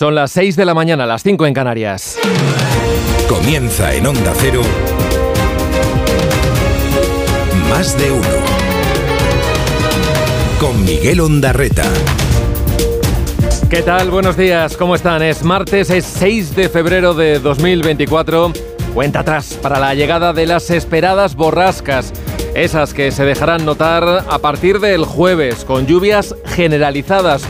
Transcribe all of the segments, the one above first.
Son las 6 de la mañana, las 5 en Canarias. Comienza en Onda Cero. Más de uno. Con Miguel Ondarreta. ¿Qué tal? Buenos días, ¿cómo están? Es martes, es 6 de febrero de 2024. Cuenta atrás para la llegada de las esperadas borrascas. Esas que se dejarán notar a partir del jueves, con lluvias generalizadas.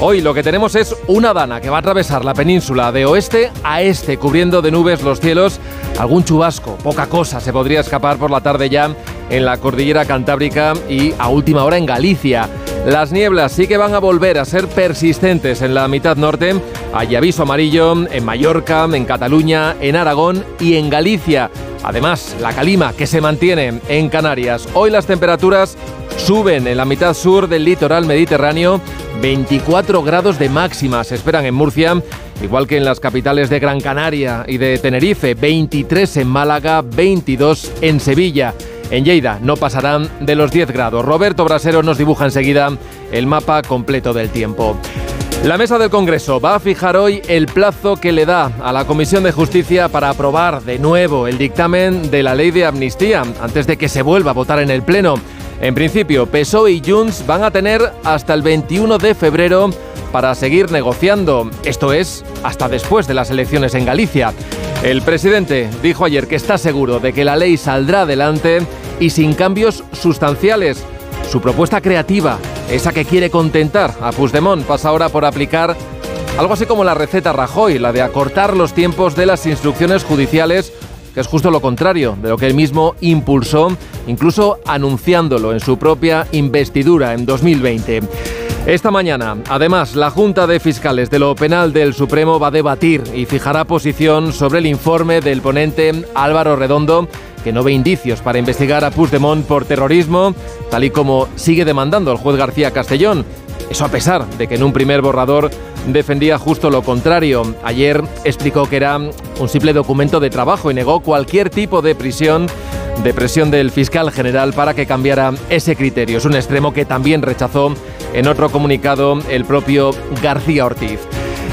Hoy lo que tenemos es una dana que va a atravesar la península de oeste a este, cubriendo de nubes los cielos. Algún chubasco, poca cosa se podría escapar por la tarde ya en la cordillera cantábrica y a última hora en Galicia. Las nieblas sí que van a volver a ser persistentes en la mitad norte. Hay aviso amarillo en Mallorca, en Cataluña, en Aragón y en Galicia. Además, la calima que se mantiene en Canarias. Hoy las temperaturas suben en la mitad sur del litoral mediterráneo. 24 grados de máxima se esperan en Murcia, igual que en las capitales de Gran Canaria y de Tenerife. 23 en Málaga, 22 en Sevilla. En Lleida no pasarán de los 10 grados. Roberto Brasero nos dibuja enseguida el mapa completo del tiempo. La mesa del Congreso va a fijar hoy el plazo que le da a la Comisión de Justicia para aprobar de nuevo el dictamen de la ley de amnistía antes de que se vuelva a votar en el Pleno. En principio, PSOE y Junts van a tener hasta el 21 de febrero para seguir negociando, esto es, hasta después de las elecciones en Galicia. El presidente dijo ayer que está seguro de que la ley saldrá adelante y sin cambios sustanciales. Su propuesta creativa, esa que quiere contentar a Puigdemont, pasa ahora por aplicar algo así como la receta Rajoy, la de acortar los tiempos de las instrucciones judiciales, que es justo lo contrario de lo que él mismo impulsó, incluso anunciándolo en su propia investidura en 2020. Esta mañana, además, la Junta de Fiscales de lo Penal del Supremo va a debatir y fijará posición sobre el informe del ponente Álvaro Redondo que no ve indicios para investigar a Puigdemont por terrorismo, tal y como sigue demandando el juez García Castellón. Eso a pesar de que en un primer borrador defendía justo lo contrario. Ayer explicó que era un simple documento de trabajo y negó cualquier tipo de prisión de presión del fiscal general para que cambiara ese criterio. Es un extremo que también rechazó en otro comunicado el propio García Ortiz.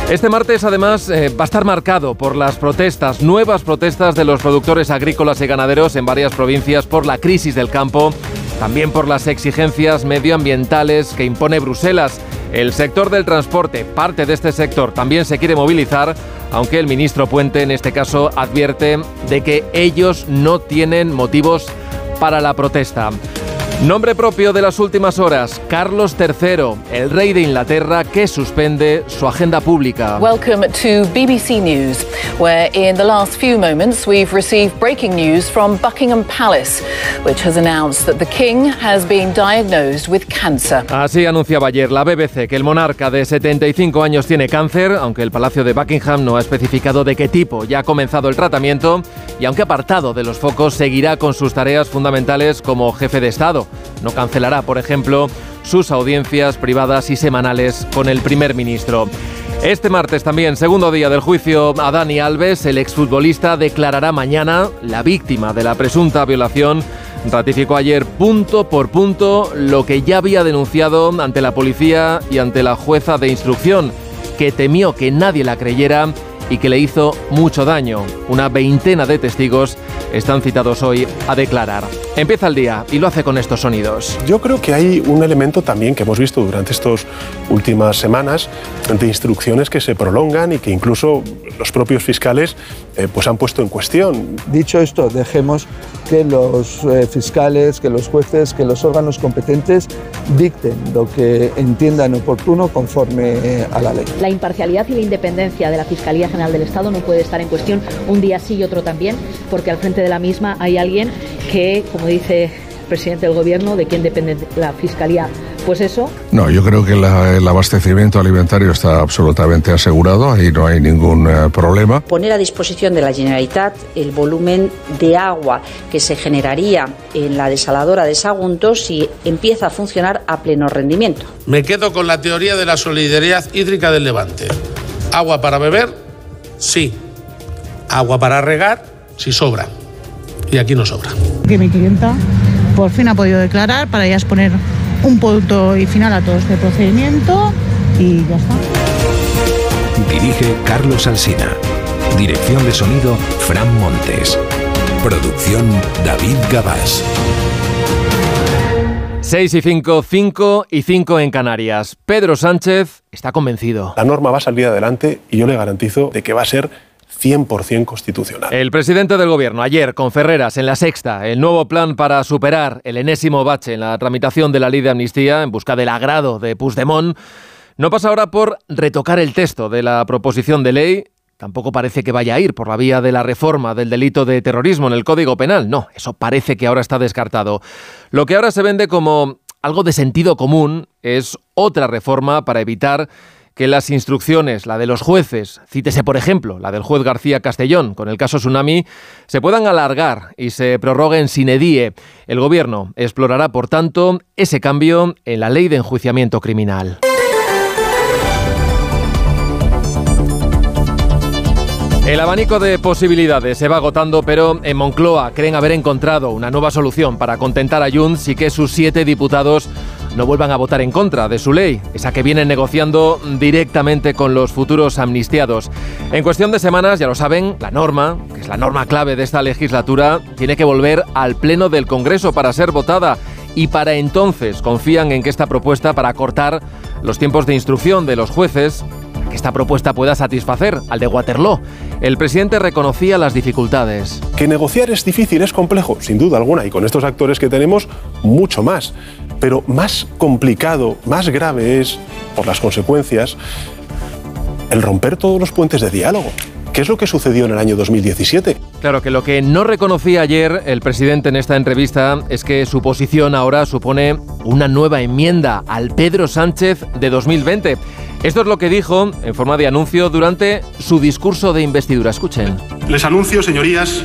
Este martes, además, eh, va a estar marcado por las protestas, nuevas protestas de los productores agrícolas y ganaderos en varias provincias por la crisis del campo, también por las exigencias medioambientales que impone Bruselas. El sector del transporte, parte de este sector, también se quiere movilizar, aunque el ministro Puente en este caso advierte de que ellos no tienen motivos para la protesta. Nombre propio de las últimas horas, Carlos III, el rey de Inglaterra que suspende su agenda pública. Welcome to BBC News, where in the last few moments we've received breaking news from Buckingham Palace, which has announced that the king has been diagnosed with cancer. Así anunciaba ayer la BBC que el monarca de 75 años tiene cáncer, aunque el Palacio de Buckingham no ha especificado de qué tipo ya ha comenzado el tratamiento y aunque apartado de los focos seguirá con sus tareas fundamentales como jefe de Estado. No cancelará, por ejemplo, sus audiencias privadas y semanales con el primer ministro. Este martes también, segundo día del juicio a Dani Alves, el exfutbolista declarará mañana la víctima de la presunta violación. Ratificó ayer punto por punto lo que ya había denunciado ante la policía y ante la jueza de instrucción, que temió que nadie la creyera y que le hizo mucho daño. Una veintena de testigos están citados hoy a declarar. Empieza el día y lo hace con estos sonidos. Yo creo que hay un elemento también que hemos visto durante estas últimas semanas de instrucciones que se prolongan y que incluso los propios fiscales eh, pues han puesto en cuestión. Dicho esto, dejemos que los eh, fiscales, que los jueces, que los órganos competentes dicten lo que entiendan oportuno conforme eh, a la ley. La imparcialidad y la independencia de la Fiscalía General del Estado no puede estar en cuestión un día sí y otro también, porque al frente de la misma hay alguien que, como dice el presidente del Gobierno, de quien depende la Fiscalía pues eso. No, yo creo que la, el abastecimiento alimentario está absolutamente asegurado, ahí no hay ningún eh, problema. Poner a disposición de la Generalitat el volumen de agua que se generaría en la desaladora de Sagunto si empieza a funcionar a pleno rendimiento. Me quedo con la teoría de la solidaridad hídrica del Levante. Agua para beber, sí. Agua para regar, si sobra. Y aquí no sobra. Que mi clienta por fin ha podido declarar para ya exponer un punto y final a todo este procedimiento y ya está. Dirige Carlos Alsina. Dirección de sonido, Fran Montes. Producción, David Gabás. 6 y 5, 5 y 5 en Canarias. Pedro Sánchez está convencido. La norma va a salir adelante y yo le garantizo de que va a ser 100% constitucional. El presidente del gobierno ayer con Ferreras en la sexta, el nuevo plan para superar el enésimo bache en la tramitación de la ley de amnistía en busca del agrado de Puigdemont, no pasa ahora por retocar el texto de la proposición de ley Tampoco parece que vaya a ir por la vía de la reforma del delito de terrorismo en el Código Penal. No, eso parece que ahora está descartado. Lo que ahora se vende como algo de sentido común es otra reforma para evitar que las instrucciones, la de los jueces, cítese por ejemplo la del juez García Castellón con el caso Tsunami, se puedan alargar y se prorroguen sin edie. El Gobierno explorará, por tanto, ese cambio en la ley de enjuiciamiento criminal. El abanico de posibilidades se va agotando, pero en Moncloa creen haber encontrado una nueva solución para contentar a Junts y que sus siete diputados no vuelvan a votar en contra de su ley, esa que vienen negociando directamente con los futuros amnistiados. En cuestión de semanas, ya lo saben, la norma, que es la norma clave de esta legislatura, tiene que volver al Pleno del Congreso para ser votada y para entonces confían en que esta propuesta para cortar los tiempos de instrucción de los jueces que esta propuesta pueda satisfacer al de Waterloo. El presidente reconocía las dificultades. Que negociar es difícil, es complejo, sin duda alguna, y con estos actores que tenemos, mucho más. Pero más complicado, más grave es, por las consecuencias, el romper todos los puentes de diálogo. ¿Qué es lo que sucedió en el año 2017? Claro que lo que no reconocía ayer el presidente en esta entrevista es que su posición ahora supone una nueva enmienda al Pedro Sánchez de 2020. Esto es lo que dijo en forma de anuncio durante su discurso de investidura. Escuchen. Les anuncio, señorías,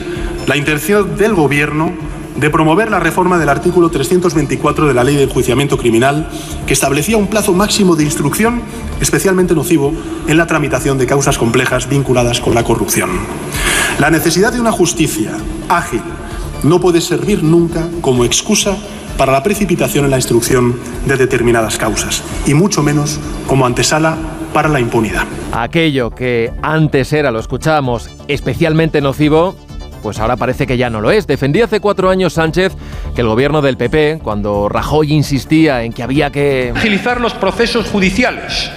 la intención del Gobierno de promover la reforma del artículo 324 de la Ley de Enjuiciamiento Criminal, que establecía un plazo máximo de instrucción especialmente nocivo en la tramitación de causas complejas vinculadas con la corrupción. La necesidad de una justicia ágil no puede servir nunca como excusa para la precipitación en la instrucción de determinadas causas, y mucho menos como antesala para la impunidad. Aquello que antes era, lo escuchábamos, especialmente nocivo, pues ahora parece que ya no lo es. Defendía hace cuatro años Sánchez que el gobierno del PP, cuando Rajoy insistía en que había que... Agilizar los procesos judiciales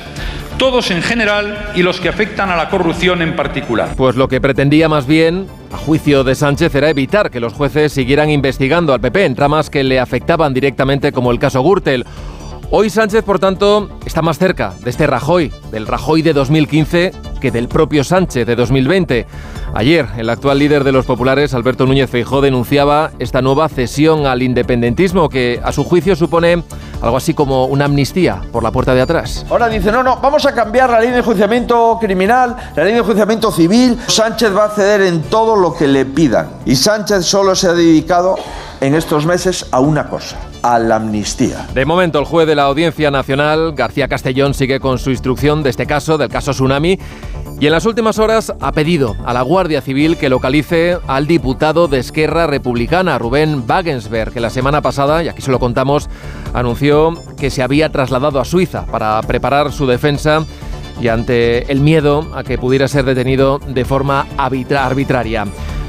todos en general y los que afectan a la corrupción en particular. Pues lo que pretendía más bien, a juicio de Sánchez, era evitar que los jueces siguieran investigando al PP en tramas que le afectaban directamente como el caso Gürtel. Hoy Sánchez, por tanto, está más cerca de este Rajoy, del Rajoy de 2015, que del propio Sánchez de 2020. Ayer, el actual líder de los populares, Alberto Núñez Feijó, denunciaba esta nueva cesión al independentismo que, a su juicio, supone algo así como una amnistía por la puerta de atrás. Ahora dice, no, no, vamos a cambiar la ley de enjuiciamiento criminal, la ley de enjuiciamiento civil. Sánchez va a ceder en todo lo que le pidan. Y Sánchez solo se ha dedicado en estos meses a una cosa, a la amnistía. De momento, el juez de la Audiencia Nacional, García Castellón, sigue con su instrucción de este caso, del caso Tsunami, y en las últimas horas ha pedido a la Guardia Civil que localice al diputado de Esquerra Republicana, Rubén Wagensberg, que la semana pasada, y aquí se lo contamos, anunció que se había trasladado a Suiza para preparar su defensa y ante el miedo a que pudiera ser detenido de forma arbitraria.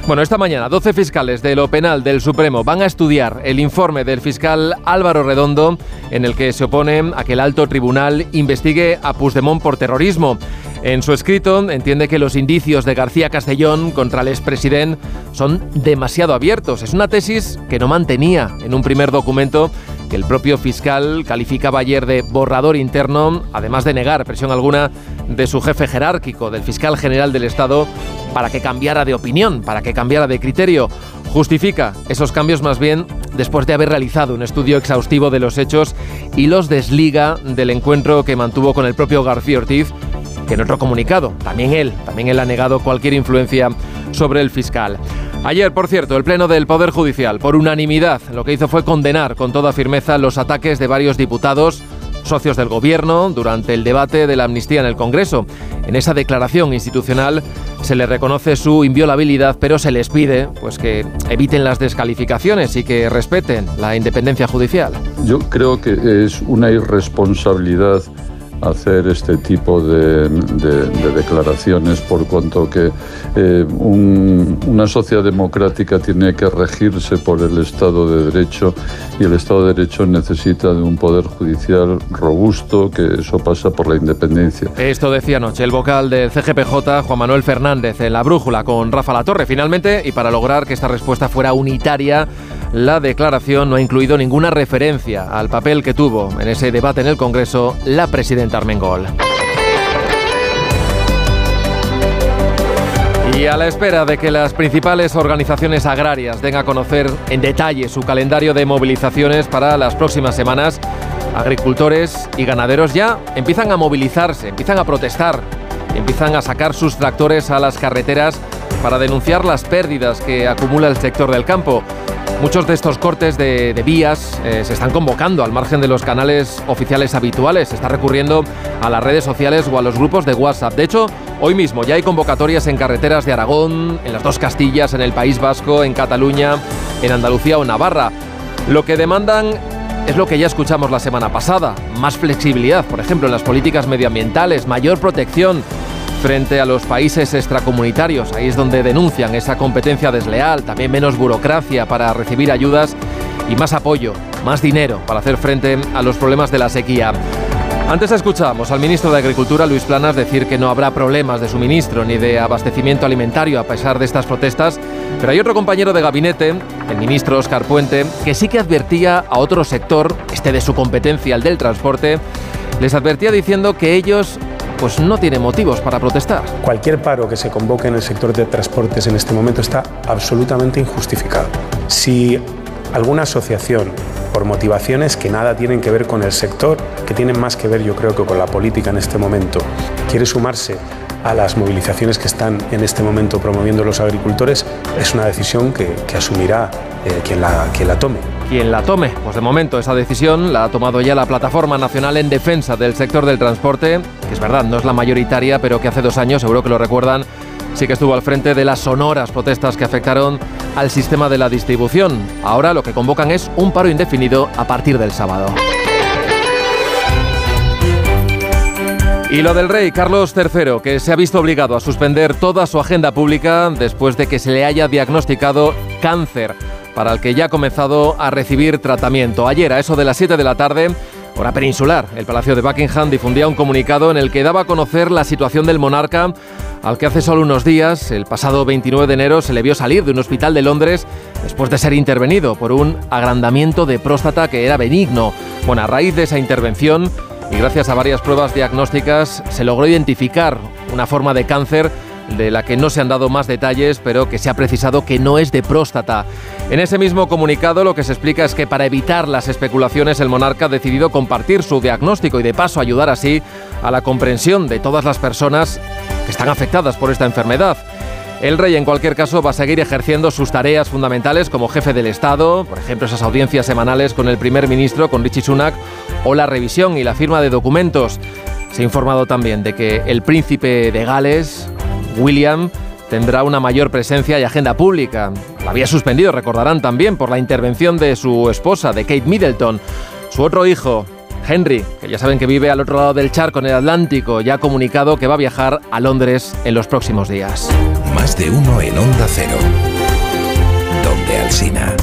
Bueno, esta mañana 12 fiscales de lo penal del Supremo van a estudiar el informe del fiscal Álvaro Redondo en el que se opone a que el alto tribunal investigue a Puigdemont por terrorismo. En su escrito entiende que los indicios de García Castellón contra el expresidente son demasiado abiertos. Es una tesis que no mantenía en un primer documento que el propio fiscal calificaba ayer de borrador interno, además de negar presión alguna de su jefe jerárquico, del fiscal general del Estado, para que cambiara de opinión, para que cambiara de criterio. Justifica esos cambios más bien después de haber realizado un estudio exhaustivo de los hechos y los desliga del encuentro que mantuvo con el propio García Ortiz, que en otro comunicado, también él, también él ha negado cualquier influencia sobre el fiscal. Ayer, por cierto, el Pleno del Poder Judicial, por unanimidad, lo que hizo fue condenar con toda firmeza los ataques de varios diputados socios del Gobierno durante el debate de la amnistía en el Congreso. En esa declaración institucional se le reconoce su inviolabilidad, pero se les pide pues, que eviten las descalificaciones y que respeten la independencia judicial. Yo creo que es una irresponsabilidad hacer este tipo de, declaraciones por cuanto que eh, una sociedad democrática tiene que regirse por el Estado de Derecho y el Estado de Derecho necesita de un poder judicial robusto, que eso pasa por la independencia. Esto decía anoche el vocal del CGPJ, Juan Manuel Fernández, en la brújula con Rafa Latorre. Finalmente, y para lograr que esta respuesta fuera unitaria, la declaración no ha incluido ninguna referencia al papel que tuvo en ese debate en el Congreso la presidenta Armengol. Y a la espera de que las principales organizaciones agrarias den a conocer en detalle su calendario de movilizaciones para las próximas semanas, agricultores y ganaderos ya empiezan a movilizarse, empiezan a protestar, empiezan a sacar sus tractores a las carreteras para denunciar las pérdidas que acumula el sector del campo. Muchos de estos cortes de, vías eh, se están convocando al margen de los canales oficiales habituales. Se está recurriendo a las redes sociales o a los grupos de WhatsApp. De hecho, hoy mismo ya hay convocatorias en carreteras de Aragón, en las dos Castillas, en el País Vasco, en Cataluña, en Andalucía o Navarra. Lo que demandan es lo que ya escuchamos la semana pasada. Más flexibilidad, por ejemplo, en las políticas medioambientales, mayor protección frente a los países extracomunitarios. Ahí es donde denuncian esa competencia desleal, también menos burocracia para recibir ayudas y más apoyo, más dinero para hacer frente a los problemas de la sequía. Antes escuchábamos al ministro de Agricultura, Luis Planas, decir que no habrá problemas de suministro ni de abastecimiento alimentario a pesar de estas protestas, pero hay otro compañero de gabinete, el ministro Oscar Puente, que sí que advertía a otro sector, este de su competencia, el del transporte, les advertía diciendo que ellos pues no tiene motivos para protestar. Cualquier paro que se convoque en el sector de transportes en este momento está absolutamente injustificado. Si alguna asociación, por motivaciones que nada tienen que ver con el sector, que tienen más que ver yo creo que con la política en este momento, quiere sumarse a las movilizaciones que están en este momento promoviendo los agricultores, es una decisión que, asumirá eh, quien, la, quien la tome. Quien la tome, pues de momento esa decisión la ha tomado ya la Plataforma Nacional en Defensa del Sector del Transporte, que es verdad, no es la mayoritaria, pero que hace dos años, seguro que lo recuerdan, sí que estuvo al frente de las sonoras protestas que afectaron al sistema de la distribución. Ahora lo que convocan es un paro indefinido a partir del sábado. Y lo del rey Carlos III, que se ha visto obligado a suspender toda su agenda pública después de que se le haya diagnosticado cáncer, para el que ya ha comenzado a recibir tratamiento. Ayer, a eso de las 7 de la tarde, hora peninsular, el Palacio de Buckingham difundía un comunicado en el que daba a conocer la situación del monarca, al que hace solo unos días, el pasado 29 de enero, se le vio salir de un hospital de Londres después de ser intervenido por un agrandamiento de próstata que era benigno. Bueno, a raíz de esa intervención, y gracias a varias pruebas diagnósticas se logró identificar una forma de cáncer de la que no se han dado más detalles, pero que se ha precisado que no es de próstata. En ese mismo comunicado lo que se explica es que para evitar las especulaciones el monarca ha decidido compartir su diagnóstico y de paso ayudar así a la comprensión de todas las personas que están afectadas por esta enfermedad. El rey, en cualquier caso, va a seguir ejerciendo sus tareas fundamentales como jefe del Estado, por ejemplo, esas audiencias semanales con el primer ministro, con Richie Sunak, o la revisión y la firma de documentos. Se ha informado también de que el príncipe de Gales, William, tendrá una mayor presencia y agenda pública. La había suspendido, recordarán también, por la intervención de su esposa, de Kate Middleton. Su otro hijo, Henry, que ya saben que vive al otro lado del charco en el Atlántico, ya ha comunicado que va a viajar a Londres en los próximos días. Más de uno en Onda Cero. Donde Alcina.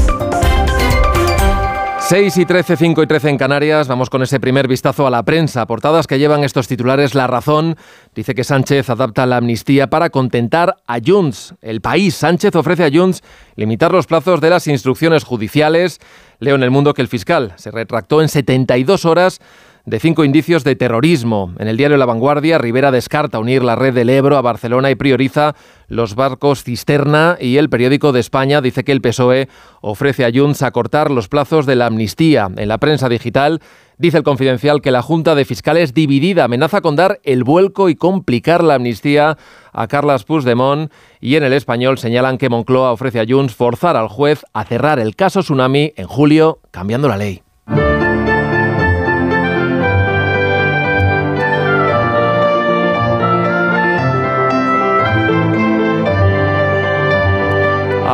6 y 13, 5 y 13 en Canarias. Vamos con ese primer vistazo a la prensa. Portadas que llevan estos titulares. La razón dice que Sánchez adapta la amnistía para contentar a Junts. El país. Sánchez ofrece a Junts limitar los plazos de las instrucciones judiciales. Leo en el mundo que el fiscal se retractó en 72 horas de cinco indicios de terrorismo. En el diario La Vanguardia, Rivera descarta unir la red del Ebro a Barcelona y prioriza los barcos cisterna y el periódico de España dice que el PSOE ofrece a Junts acortar los plazos de la amnistía. En la prensa digital dice el confidencial que la Junta de Fiscales dividida amenaza con dar el vuelco y complicar la amnistía a Carlas Puigdemont y en el español señalan que Moncloa ofrece a Junts forzar al juez a cerrar el caso Tsunami en julio cambiando la ley.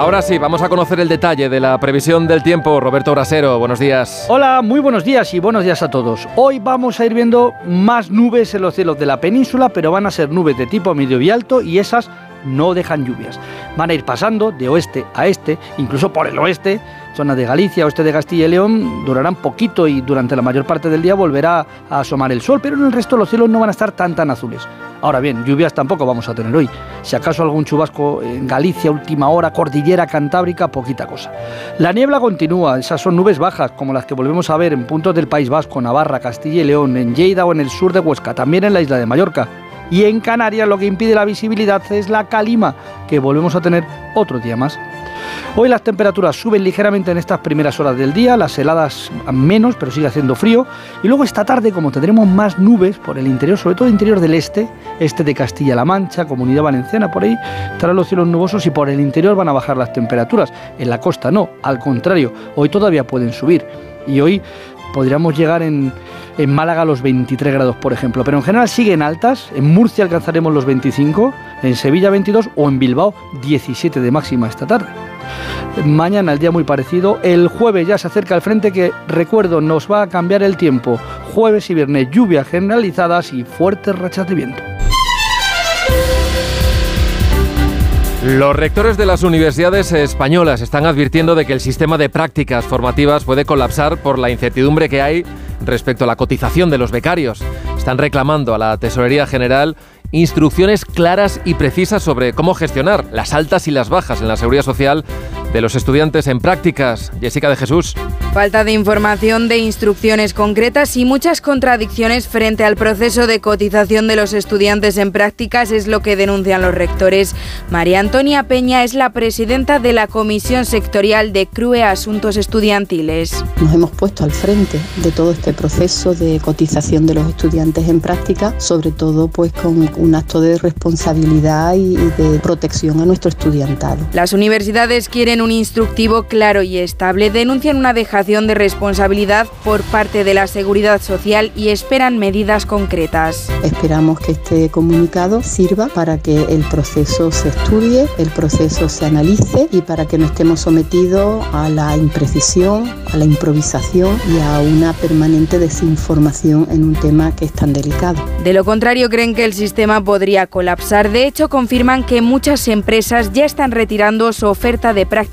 Ahora sí, vamos a conocer el detalle de la previsión del tiempo. Roberto Brasero, buenos días. Hola, muy buenos días y buenos días a todos. Hoy vamos a ir viendo más nubes en los cielos de la península, pero van a ser nubes de tipo medio y alto y esas no dejan lluvias. Van a ir pasando de oeste a este, incluso por el oeste, zona de Galicia, oeste de Castilla y León, durarán poquito y durante la mayor parte del día volverá a asomar el sol, pero en el resto los cielos no van a estar tan tan azules. Ahora bien, lluvias tampoco vamos a tener hoy. Si acaso algún chubasco en Galicia, última hora, cordillera cantábrica, poquita cosa. La niebla continúa, esas son nubes bajas, como las que volvemos a ver en puntos del País Vasco, Navarra, Castilla y León, en Lleida o en el sur de Huesca, también en la isla de Mallorca. Y en Canarias lo que impide la visibilidad es la calima, que volvemos a tener otro día más. Hoy las temperaturas suben ligeramente en estas primeras horas del día, las heladas menos, pero sigue haciendo frío. Y luego esta tarde, como tendremos más nubes por el interior, sobre todo el interior del este, este de Castilla-La Mancha, Comunidad Valenciana, por ahí estarán los cielos nubosos y por el interior van a bajar las temperaturas. En la costa no, al contrario, hoy todavía pueden subir. Y hoy podríamos llegar en, Málaga a los 23 grados, por ejemplo, pero en general siguen altas. En Murcia alcanzaremos los 25, en Sevilla 22 o en Bilbao 17 de máxima esta tarde. Mañana el día muy parecido. El jueves ya se acerca el frente que, recuerdo, nos va a cambiar el tiempo. Jueves y viernes lluvias generalizadas y fuertes rachas de viento. Los rectores de las universidades españolas están advirtiendo de que el sistema de prácticas formativas puede colapsar por la incertidumbre que hay respecto a la cotización de los becarios. Están reclamando a la Tesorería General instrucciones claras y precisas sobre cómo gestionar las altas y las bajas en la seguridad social de los estudiantes en prácticas. Jessica de Jesús. Falta de información, de instrucciones concretas y muchas contradicciones frente al proceso de cotización de los estudiantes en prácticas es lo que denuncian los rectores. María Antonia Peña es la presidenta de la Comisión Sectorial de CRUE Asuntos Estudiantiles. Nos hemos puesto al frente de todo este proceso de cotización de los estudiantes en práctica, sobre todo pues con un acto de responsabilidad y de protección a nuestro estudiantado. Las universidades quieren un instructivo claro y estable, denuncian una dejación de responsabilidad por parte de la Seguridad Social y esperan medidas concretas. Esperamos que este comunicado sirva para que el proceso se estudie, el proceso se analice y para que no estemos sometidos a la imprecisión, a la improvisación y a una permanente desinformación en un tema que es tan delicado. De lo contrario, creen que el sistema podría colapsar. De hecho, confirman que muchas empresas ya están retirando su oferta de prácticas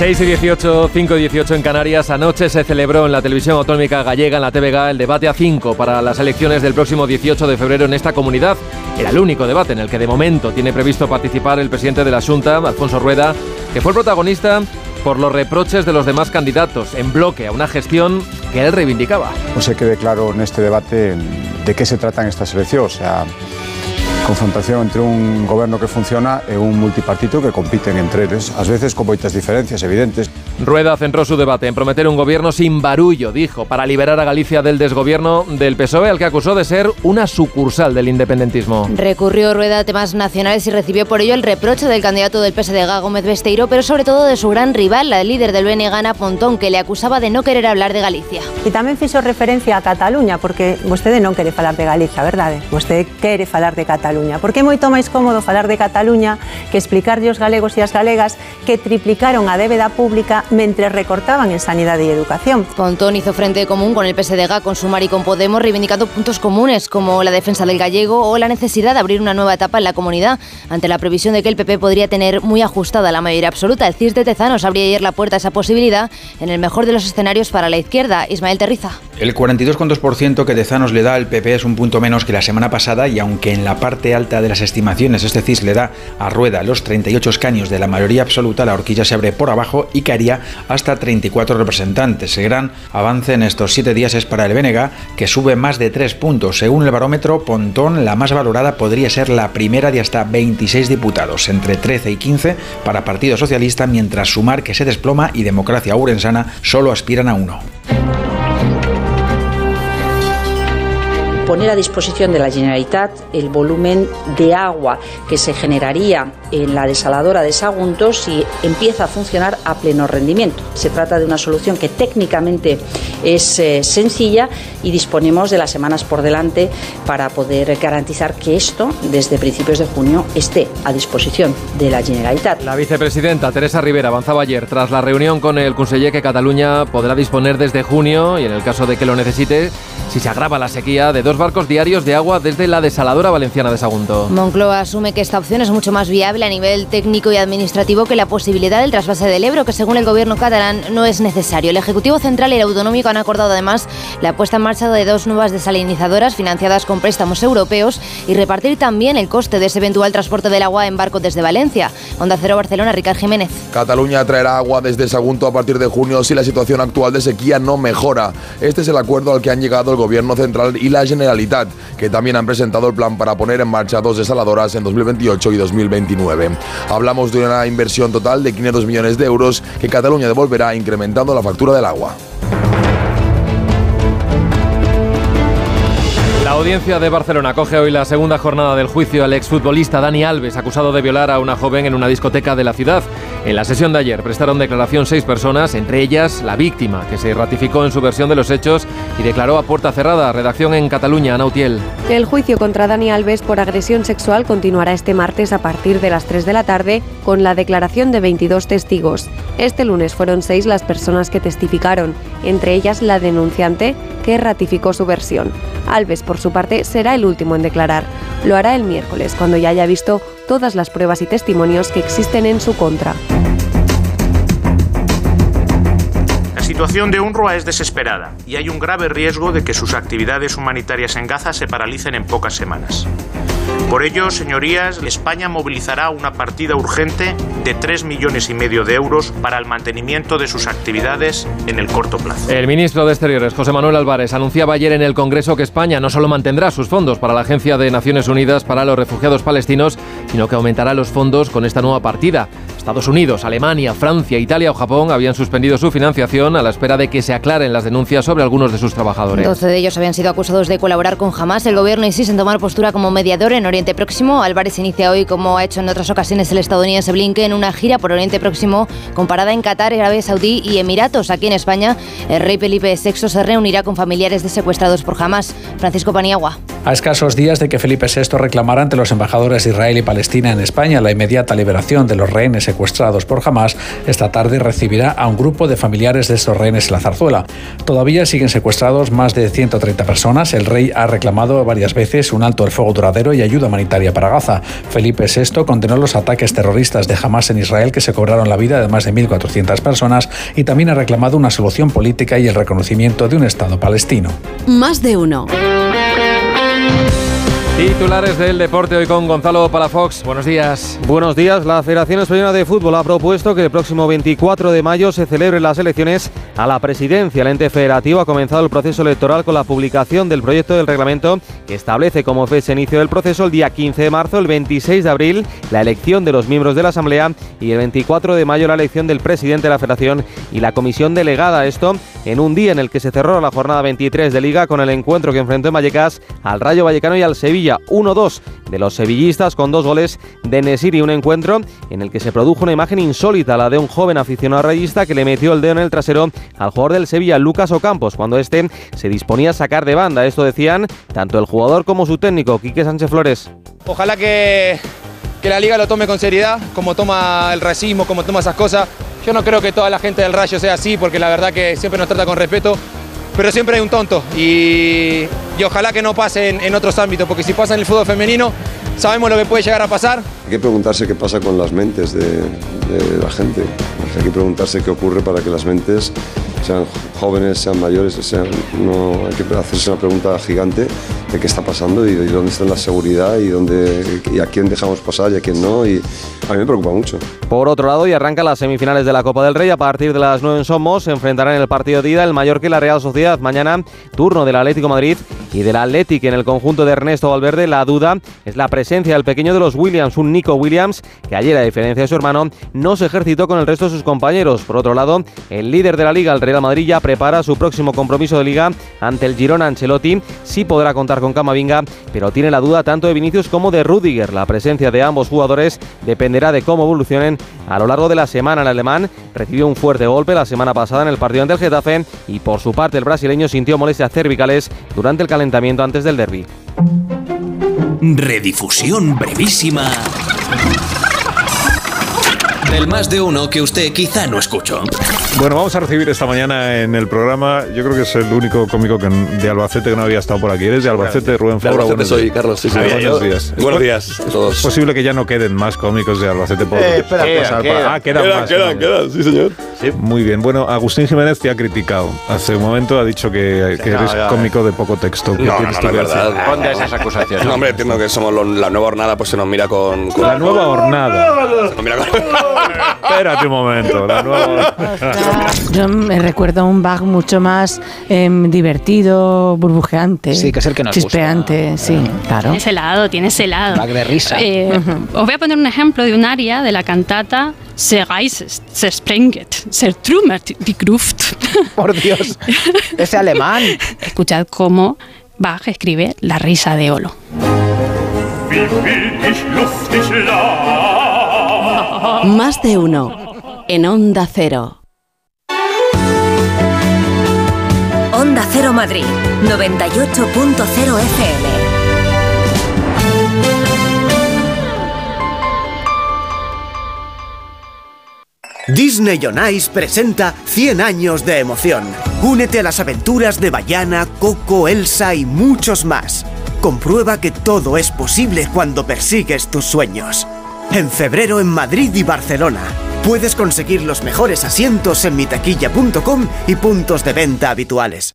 6 y 18, 5 y 18 en Canarias. Anoche se celebró en la televisión autonómica gallega, en la TVG, el debate a 5 para las elecciones del próximo 18 de febrero en esta comunidad. Era el único debate en el que de momento tiene previsto participar el presidente de la Junta, Alfonso Rueda, que fue el protagonista por los reproches de los demás candidatos en bloque a una gestión que él reivindicaba. No se quede claro en este debate de qué se trata en esta selección. O sea, confrontación entre un gobierno que funciona e un multipartito que compiten entre eles, ás veces con moitas diferencias evidentes. Rueda centró su debate en prometer un gobierno sin barullo, dijo, para liberar a Galicia del desgobierno del PSOE, al que acusó de ser una sucursal del independentismo. Recurrió Rueda a temas nacionales y recibió por ello el reproche del candidato del PSDG, Gómez Besteiro, pero sobre todo de su gran rival, la líder del BNG, Ana Pontón, que le acusaba de no querer hablar de Galicia. E tamén fixo referencia a Cataluña, porque vostede non quere falar de Galicia, verdade? Vostede quere falar de Cataluña. Cataluña, porque é moito máis cómodo falar de Cataluña que explicarlle aos galegos e as galegas que triplicaron a débeda pública mentre recortaban en sanidade e educación. Pontón hizo frente común con el PSDG, con Sumar y con Podemos, reivindicando puntos comunes como la defensa del gallego o la necesidad de abrir una nueva etapa en la comunidad, ante la previsión de que el PP podría tener muy ajustada la mayoría absoluta. El CIS de Tezanos abría ayer la puerta a esa posibilidad en el mejor de los escenarios para la izquierda. Ismael Terriza. El 42,2% que Tezanos le da al PP es un punto menos que la semana pasada y aunque en la parte alta de las estimaciones este CIS le da a Rueda los 38 escaños de la mayoría absoluta, la horquilla se abre por abajo y caería hasta 34 representantes. El gran avance en estos siete días es para el BNG, que sube más de 3 puntos. Según el barómetro, Pontón, la más valorada, podría ser la primera de hasta 26 diputados, entre 13 y 15 para Partido Socialista, mientras Sumar, que se desploma, y Democracia Urensana solo aspiran a uno. Poner a disposición de la Generalitat el volumen de agua que se generaría en la desaladora de Sagunto si empieza a funcionar a pleno rendimiento. Se trata de una solución que técnicamente es eh, sencilla y disponemos de las semanas por delante para poder garantizar que esto, desde principios de junio, esté a disposición de la Generalitat. La vicepresidenta Teresa Rivera avanzaba ayer tras la reunión con el conseller que Cataluña podrá disponer desde junio y en el caso de que lo necesite, si se agrava la sequía, de dos barcos diarios de agua desde la desaladora valenciana de Sagunto. Moncloa asume que esta opción es mucho más viable a nivel técnico y administrativo que la posibilidad del trasvase del Ebro, que según el gobierno catalán no es necesario. El Ejecutivo Central y el Autonómico han acordado además la puesta en marcha de dos nuevas desalinizadoras financiadas con préstamos europeos y repartir también el coste de ese eventual transporte del agua en barco desde Valencia. Onda Cero Barcelona, Ricard Jiménez. Cataluña traerá agua desde Sagunto a partir de junio si la situación actual de sequía no mejora. Este es el acuerdo al que han llegado el Gobierno Central y la Generalitat que también han presentado el plan para poner en marcha dos desaladoras en 2028 y 2029. Hablamos de una inversión total de 500 millones de euros que Cataluña devolverá incrementando la factura del agua. La audiencia de Barcelona coge hoy la segunda jornada del juicio al exfutbolista Dani Alves, acusado de violar a una joven en una discoteca de la ciudad. En la sesión de ayer prestaron declaración seis personas, entre ellas la víctima, que se ratificó en su versión de los hechos y declaró a puerta cerrada. Redacción en Cataluña, Nautiel. El juicio contra Dani Alves por agresión sexual continuará este martes a partir de las 3 de la tarde con la declaración de 22 testigos. Este lunes fueron seis las personas que testificaron, entre ellas la denunciante, que ratificó su versión. Alves, por su parte, será el último en declarar. Lo hará el miércoles, cuando ya haya visto todas las pruebas y testimonios que existen en su contra. La situación de UNRWA es desesperada y hay un grave riesgo de que sus actividades humanitarias en Gaza se paralicen en pocas semanas. Por ello, señorías, España movilizará una partida urgente de 3 millones y medio de euros para el mantenimiento de sus actividades en el corto plazo. El ministro de Exteriores, José Manuel Álvarez, anunciaba ayer en el Congreso que España no solo mantendrá sus fondos para la Agencia de Naciones Unidas para los Refugiados Palestinos, sino que aumentará los fondos con esta nueva partida. Estados Unidos, Alemania, Francia, Italia o Japón habían suspendido su financiación a la espera de que se aclaren las denuncias sobre algunos de sus trabajadores. 12 de ellos habían sido acusados de colaborar con Hamas. El gobierno insiste en tomar postura como mediador en Oriente Próximo. Álvarez inicia hoy, como ha hecho en otras ocasiones el estadounidense Blinken, una gira por Oriente Próximo con parada en Qatar, Arabia Saudí y Emiratos. Aquí en España, el rey Felipe VI se reunirá con familiares de secuestrados por Hamas. Francisco Paniagua. A escasos días de que Felipe VI reclamara ante los embajadores de Israel y Palestina en España la inmediata liberación de los rehenes secuestrados por Hamas, esta tarde recibirá a un grupo de familiares de estos rehenes en la zarzuela. Todavía siguen secuestrados más de 130 personas. El rey ha reclamado varias veces un alto el fuego duradero y ayuda humanitaria para Gaza. Felipe VI condenó los ataques terroristas de Hamas en Israel que se cobraron la vida de más de 1.400 personas y también ha reclamado una solución política y el reconocimiento de un Estado palestino. Más de uno. Titulares del deporte hoy con Gonzalo Palafox. Buenos días. Buenos días. La Federación Española de Fútbol ha propuesto que el próximo 24 de mayo se celebren las elecciones a la presidencia. El ente federativo ha comenzado el proceso electoral con la publicación del proyecto del reglamento que establece como fecha inicio del proceso el día 15 de marzo, el 26 de abril la elección de los miembros de la Asamblea y el 24 de mayo la elección del presidente de la Federación y la comisión delegada. Esto en un día en el que se cerró la jornada 23 de Liga con el encuentro que enfrentó en Vallecas al Rayo Vallecano y al Sevilla Sevilla 1-2 de los sevillistas con dos goles de Nesiri, un encuentro en el que se produjo una imagen insólita, la de un joven aficionado rayista que le metió el dedo en el trasero al jugador del Sevilla, Lucas Ocampos, cuando este se disponía a sacar de banda. Esto decían tanto el jugador como su técnico, Quique Sánchez Flores. Ojalá que, que la liga lo tome con seriedad, como toma el racismo, como toma esas cosas. Yo no creo que toda la gente del Rayo sea así, porque la verdad que siempre nos trata con respeto, pero siempre hay un tonto y, ojalá que no pase en, en otros ámbitos, porque si pasa en el fútbol femenino, sabemos lo que puede llegar a pasar. Hay que preguntarse qué pasa con las mentes de, de la gente. Hay que preguntarse qué ocurre para que las mentes, sean jóvenes, sean mayores, sean, no, hay que hacerse una pregunta gigante de qué está pasando y de dónde está la seguridad y, dónde, y a quién dejamos pasar y a quién no. Y a mí me preocupa mucho. Por otro lado, y arranca las semifinales de la Copa del Rey. A partir de las 9 en Somos se enfrentarán en el partido de ida el Mallorca y la Real Sociedad. Mañana, turno del Atlético Madrid y del Atlético en el conjunto de Ernesto Valverde. La duda es la presencia del pequeño de los Williams, un Nico Williams, que ayer, a diferencia de su hermano, no se ejercitó con el resto de sus compañeros. Por otro lado, el líder de la Liga, el Real Madrid, ya prepara su próximo compromiso de Liga ante el Girona Ancelotti. Sí podrá contar con Camavinga, pero tiene la duda tanto de Vinicius como de Rudiger. La presencia de ambos jugadores dependerá de cómo evolucionen a lo largo de la semana. El alemán recibió un fuerte golpe la semana pasada en el partido ante el Getafe y por su parte el brasileño sintió molestias cervicales durante el calentamiento antes del derby. Redifusión brevísima Thank you. Del más de uno que usted quizá no escuchó. Bueno, vamos a recibir esta mañana en el programa, yo creo que es el único cómico que, de Albacete que no había estado por aquí. ¿Eres de Albacete, Rubén Fabra? Albacete soy, Carlos. Sí, sí, buenos días. Buenos días a todos. Es posible que ya no queden más cómicos de Albacete por Eh, espera, por queda, queda. Ah, quedan Quedan, más. quedan, quedan, sí, señor. Muy bien. Bueno, Agustín Jiménez te ha criticado. Hace un momento ha dicho que, que No, eres ya, cómico de poco texto. ¿Qué No, no, no, no es verdad. Ponte esas acusaciones. No, hombre, entiendo que somos lo- la nueva hornada, pues se nos mira con. con- La nueva hornada. Se nos mira con. Espérate un momento. La nueva Yo me recuerdo un bug mucho más em, divertido, burbujeante. Sí, que es el que nos gusta. Chispeante, sí, claro. Tienes helado, tienes helado. Bug de risa. Eh, Os voy a poner un ejemplo de un aria de la cantata Se Se Sprenget, Se Trummert die Gruft. Por Dios, ese alemán. Escuchad cómo Bach escribe la risa de Olo. Más de uno. En Onda Cero. Onda Cero Madrid, 98.0 FM. Disney on Ice presenta 100 años de emoción. Únete a las aventuras de Bayana, Coco, Elsa y muchos más. Comprueba que todo es posible cuando persigues tus sueños. En febrero en Madrid y Barcelona. Puedes conseguir los mejores asientos en mitaquilla.com y puntos de venta habituales.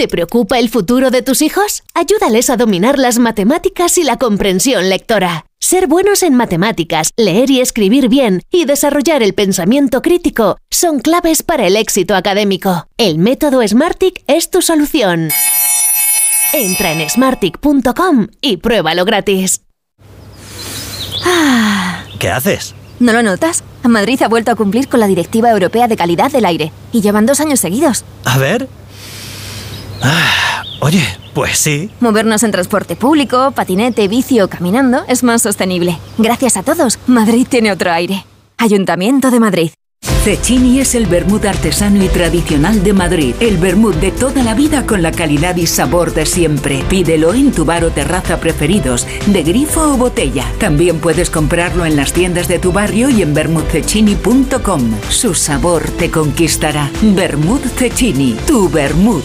¿Te preocupa el futuro de tus hijos? Ayúdales a dominar las matemáticas y la comprensión lectora. Ser buenos en matemáticas, leer y escribir bien y desarrollar el pensamiento crítico son claves para el éxito académico. El método Smartick es tu solución. Entra en smartick.com y pruébalo gratis. Ah, ¿Qué haces? ¿No lo notas? Madrid ha vuelto a cumplir con la Directiva Europea de Calidad del Aire y llevan dos años seguidos. A ver. Ah, oye, pues sí. Movernos en transporte público, patinete, bici o caminando es más sostenible. Gracias a todos, Madrid tiene otro aire. Ayuntamiento de Madrid. Cecchini es el vermut artesano y tradicional de Madrid. El vermut de toda la vida con la calidad y sabor de siempre. Pídelo en tu bar o terraza preferidos, de grifo o botella. También puedes comprarlo en las tiendas de tu barrio y en vermutcecchini.com. Su sabor te conquistará. Vermut Cecchini, tu vermut.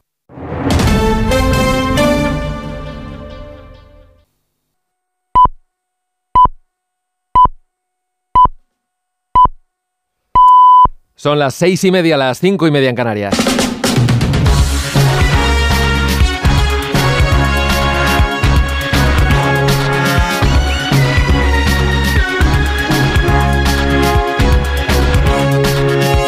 Son las seis y media, las cinco y media en Canarias.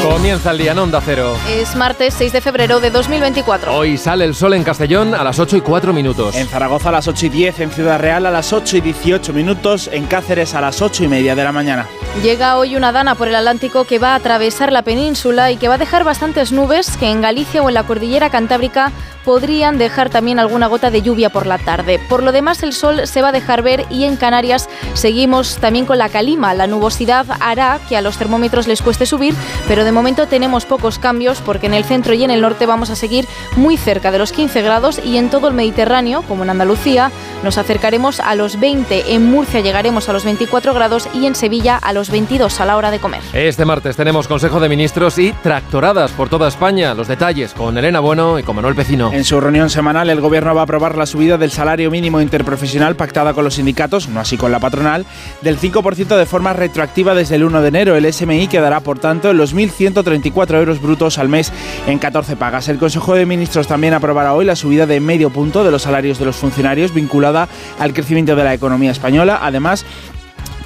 Comienza el día en Onda Cero. Es martes 6 de febrero de 2024. Hoy sale el sol en Castellón a las 8 y 4 minutos. En Zaragoza a las 8 y 10, en Ciudad Real a las 8 y 18 minutos, en Cáceres a las 8 y media de la mañana. Llega hoy una dana por el Atlántico que va a atravesar la península y que va a dejar bastantes nubes que en Galicia o en la cordillera cantábrica podrían dejar también alguna gota de lluvia por la tarde. Por lo demás, el sol se va a dejar ver y en Canarias seguimos también con la calima. La nubosidad hará que a los termómetros les cueste subir, pero de momento tenemos pocos cambios porque en el centro y en el norte vamos a seguir muy cerca de los 15 grados y en todo el Mediterráneo, como en Andalucía, nos acercaremos a los 20. En Murcia llegaremos a los 24 grados y en Sevilla a los 22 a la hora de comer. Este martes tenemos Consejo de Ministros y tractoradas por toda España. Los detalles con Elena Bueno y con Manuel Pecino. En su reunión semanal, el Gobierno va a aprobar la subida del salario mínimo interprofesional pactada con los sindicatos, no así con la patronal, del 5% de forma retroactiva desde el 1 de enero. El SMI quedará, por tanto, en los 1.134 euros brutos al mes en 14 pagas. El Consejo de Ministros también aprobará hoy la subida de medio punto de los salarios de los funcionarios vinculada al crecimiento de la economía española. Además,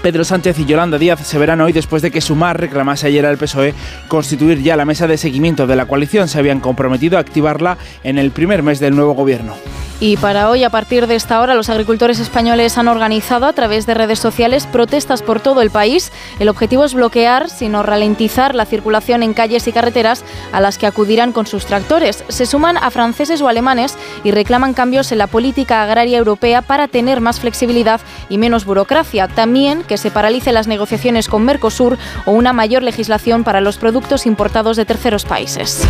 Pedro Sánchez y Yolanda Díaz se verán hoy después de que Sumar reclamase ayer al PSOE constituir ya la mesa de seguimiento de la coalición. Se habían comprometido a activarla en el primer mes del nuevo gobierno. Y para hoy, a partir de esta hora, los agricultores españoles han organizado a través de redes sociales protestas por todo el país. El objetivo es bloquear, sino ralentizar la circulación en calles y carreteras a las que acudirán con sus tractores. Se suman a franceses o alemanes y reclaman cambios en la política agraria europea para tener más flexibilidad y menos burocracia. También que se paralicen las negociaciones con Mercosur o una mayor legislación para los productos importados de terceros países.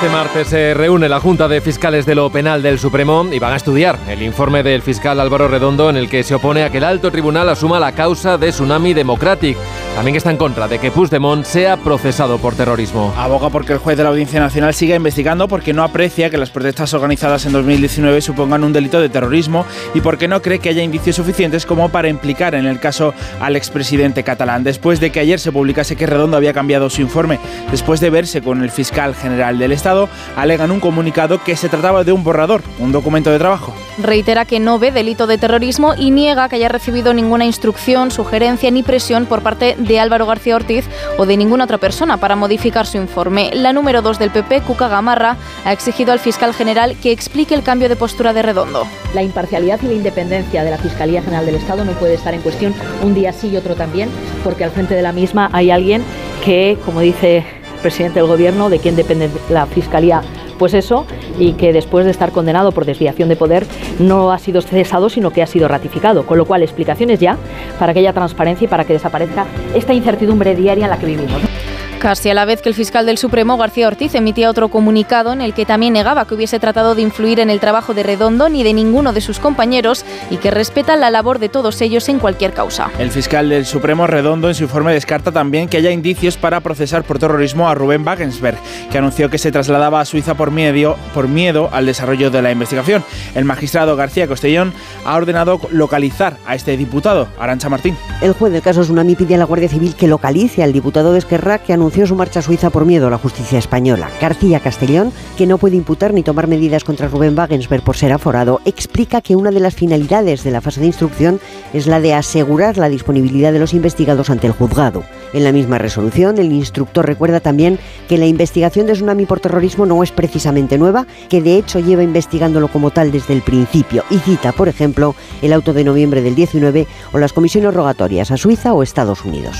Este martes se reúne la Junta de Fiscales de lo Penal del Supremo y van a estudiar el informe del fiscal Álvaro Redondo en el que se opone a que el alto tribunal asuma la causa de Tsunami Democratic. También está en contra de que Puigdemont sea procesado por terrorismo. Aboga porque el juez de la Audiencia Nacional siga investigando porque no aprecia que las protestas organizadas en 2019 supongan un delito de terrorismo y porque no cree que haya indicios suficientes como para implicar en el caso al expresidente catalán. Después de que ayer se publicase que Redondo había cambiado su informe, después de verse con el fiscal general del Estado, alegan un comunicado que se trataba de un borrador, un documento de trabajo. Reitera que no ve delito de terrorismo y niega que haya recibido ninguna instrucción, sugerencia ni presión por parte de Álvaro García Ortiz o de ninguna otra persona para modificar su informe. La número 2 del PP, Cuca Gamarra, ha exigido al fiscal general que explique el cambio de postura de Redondo. La imparcialidad y la independencia de la Fiscalía General del Estado no puede estar en cuestión un día sí y otro también, porque al frente de la misma hay alguien que, como dice presidente del gobierno, de quien depende la Fiscalía, pues eso, y que después de estar condenado por desviación de poder no ha sido cesado, sino que ha sido ratificado. Con lo cual, explicaciones ya para que haya transparencia y para que desaparezca esta incertidumbre diaria en la que vivimos. Casi a la vez que el fiscal del Supremo, García Ortiz, emitía otro comunicado en el que también negaba que hubiese tratado de influir en el trabajo de Redondo ni de ninguno de sus compañeros y que respeta la labor de todos ellos en cualquier causa. El fiscal del Supremo, Redondo, en su informe descarta también que haya indicios para procesar por terrorismo a Rubén Wagensberg, que anunció que se trasladaba a Suiza por miedo, por miedo al desarrollo de la investigación. El magistrado García Costellón ha ordenado localizar a este diputado, Arancha Martín. El juez del caso Tsunami pide a la Guardia Civil que localice al diputado de Esquerra que anunció anunció su marcha a Suiza por miedo a la justicia española. García Castellón, que no puede imputar ni tomar medidas contra Rubén Wagensberg por ser aforado, explica que una de las finalidades de la fase de instrucción es la de asegurar la disponibilidad de los investigados ante el juzgado. En la misma resolución, el instructor recuerda también que la investigación de Tsunami por terrorismo no es precisamente nueva, que de hecho lleva investigándolo como tal desde el principio y cita, por ejemplo, el auto de noviembre del 19 o las comisiones rogatorias a Suiza o Estados Unidos.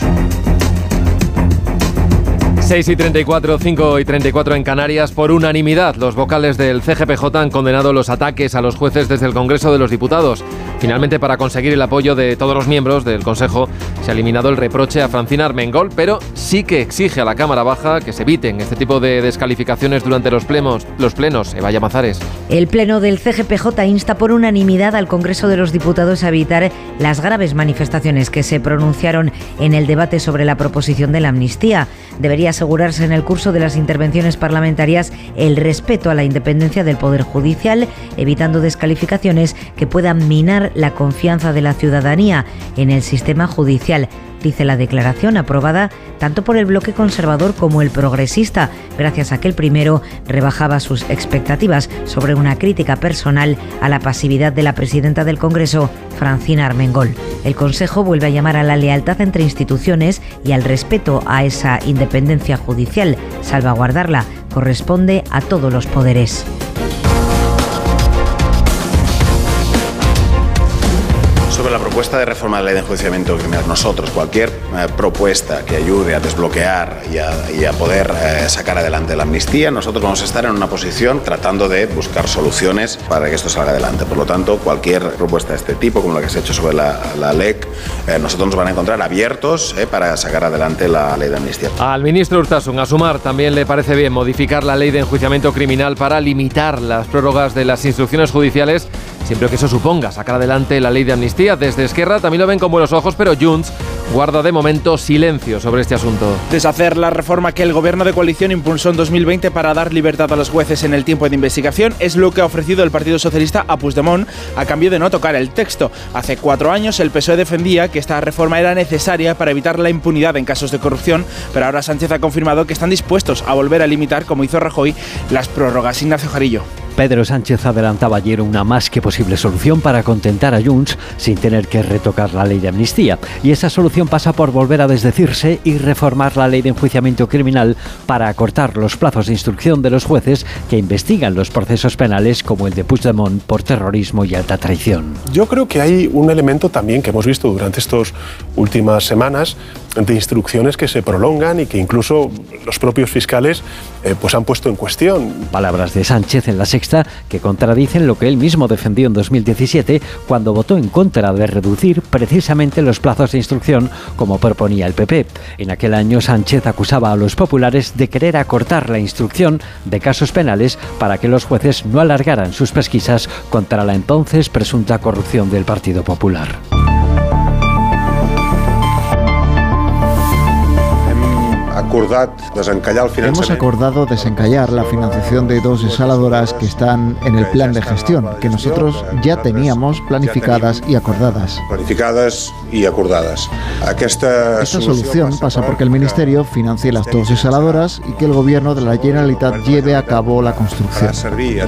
6 y 34, 5 y 34 en Canarias. Por unanimidad, los vocales del CGPJ han condenado los ataques a los jueces desde el Congreso de los Diputados. Finalmente, para conseguir el apoyo de todos los miembros del Consejo, se ha eliminado el reproche a Francina Armengol, pero sí que exige a la Cámara Baja que se eviten este tipo de descalificaciones durante los plenos. Los plenos, Eva Llamazares. El Pleno del CGPJ insta por unanimidad al Congreso de los Diputados a evitar las graves manifestaciones que se pronunciaron en el debate sobre la proposición de la amnistía. Debería asegurarse en el curso de las intervenciones parlamentarias el respeto a la independencia del Poder Judicial, evitando descalificaciones que puedan minar la confianza de la ciudadanía en el sistema judicial dice la declaración aprobada tanto por el bloque conservador como el progresista, gracias a que el primero rebajaba sus expectativas sobre una crítica personal a la pasividad de la presidenta del Congreso, Francina Armengol. El Consejo vuelve a llamar a la lealtad entre instituciones y al respeto a esa independencia judicial. Salvaguardarla corresponde a todos los poderes. Sobre la propuesta de reforma de la ley de enjuiciamiento criminal, nosotros, cualquier eh, propuesta que ayude a desbloquear y a, poder eh, sacar adelante la amnistía, nosotros vamos a estar en una posición tratando de buscar soluciones para que esto salga adelante. Por lo tanto, cualquier propuesta de este tipo, como la que se ha hecho sobre la, la LEC, eh, nosotros nos van a encontrar abiertos para sacar adelante la ley de amnistía. Al ministro Urtasun, a Sumar, también le parece bien modificar la ley de enjuiciamiento criminal para limitar las prórrogas de las instrucciones judiciales siempre que eso suponga sacar adelante la ley de amnistía. Desde Esquerra también lo ven con buenos ojos, pero Junts guarda de momento silencio sobre este asunto. Deshacer la reforma que el gobierno de coalición impulsó en 2020 para dar libertad a los jueces en el tiempo de investigación es lo que ha ofrecido el Partido Socialista a Puigdemont a cambio de no tocar el texto. Hace cuatro años el PSOE defendía que esta reforma era necesaria para evitar la impunidad en casos de corrupción, pero ahora Sánchez ha confirmado que están dispuestos a volver a limitar, como hizo Rajoy, las prórrogas. Ignacio Jarillo. Pedro Sánchez adelantaba ayer una más que posible solución para contentar a Junts sin tener que retocar la ley de amnistía. Y esa solución pasa por volver a desdecirse y reformar la ley de enjuiciamiento criminal para acortar los plazos de instrucción de los jueces que investigan los procesos penales como el de Puigdemont por terrorismo y alta traición. Yo creo que hay un elemento también que hemos visto durante estas últimas semanas de instrucciones que se prolongan y que incluso los propios fiscales eh, pues han puesto en cuestión. Palabras de Sánchez en la sexta que contradicen lo que él mismo defendió en 2017 cuando votó en contra de reducir precisamente los plazos de instrucción como proponía el PP. En aquel año Sánchez acusaba a los populares de querer acortar la instrucción de casos penales para que los jueces no alargaran sus pesquisas contra la entonces presunta corrupción del Partido Popular. Hemos acordado desencallar la financiación de dos desaladoras que están en el plan de gestión, que nosotros ya teníamos planificadas y acordadas. Planificadas y acordadas. Esta solución pasa porque el Ministerio financie las dos desaladoras y que el Gobierno de la Generalitat lleve a cabo la construcción.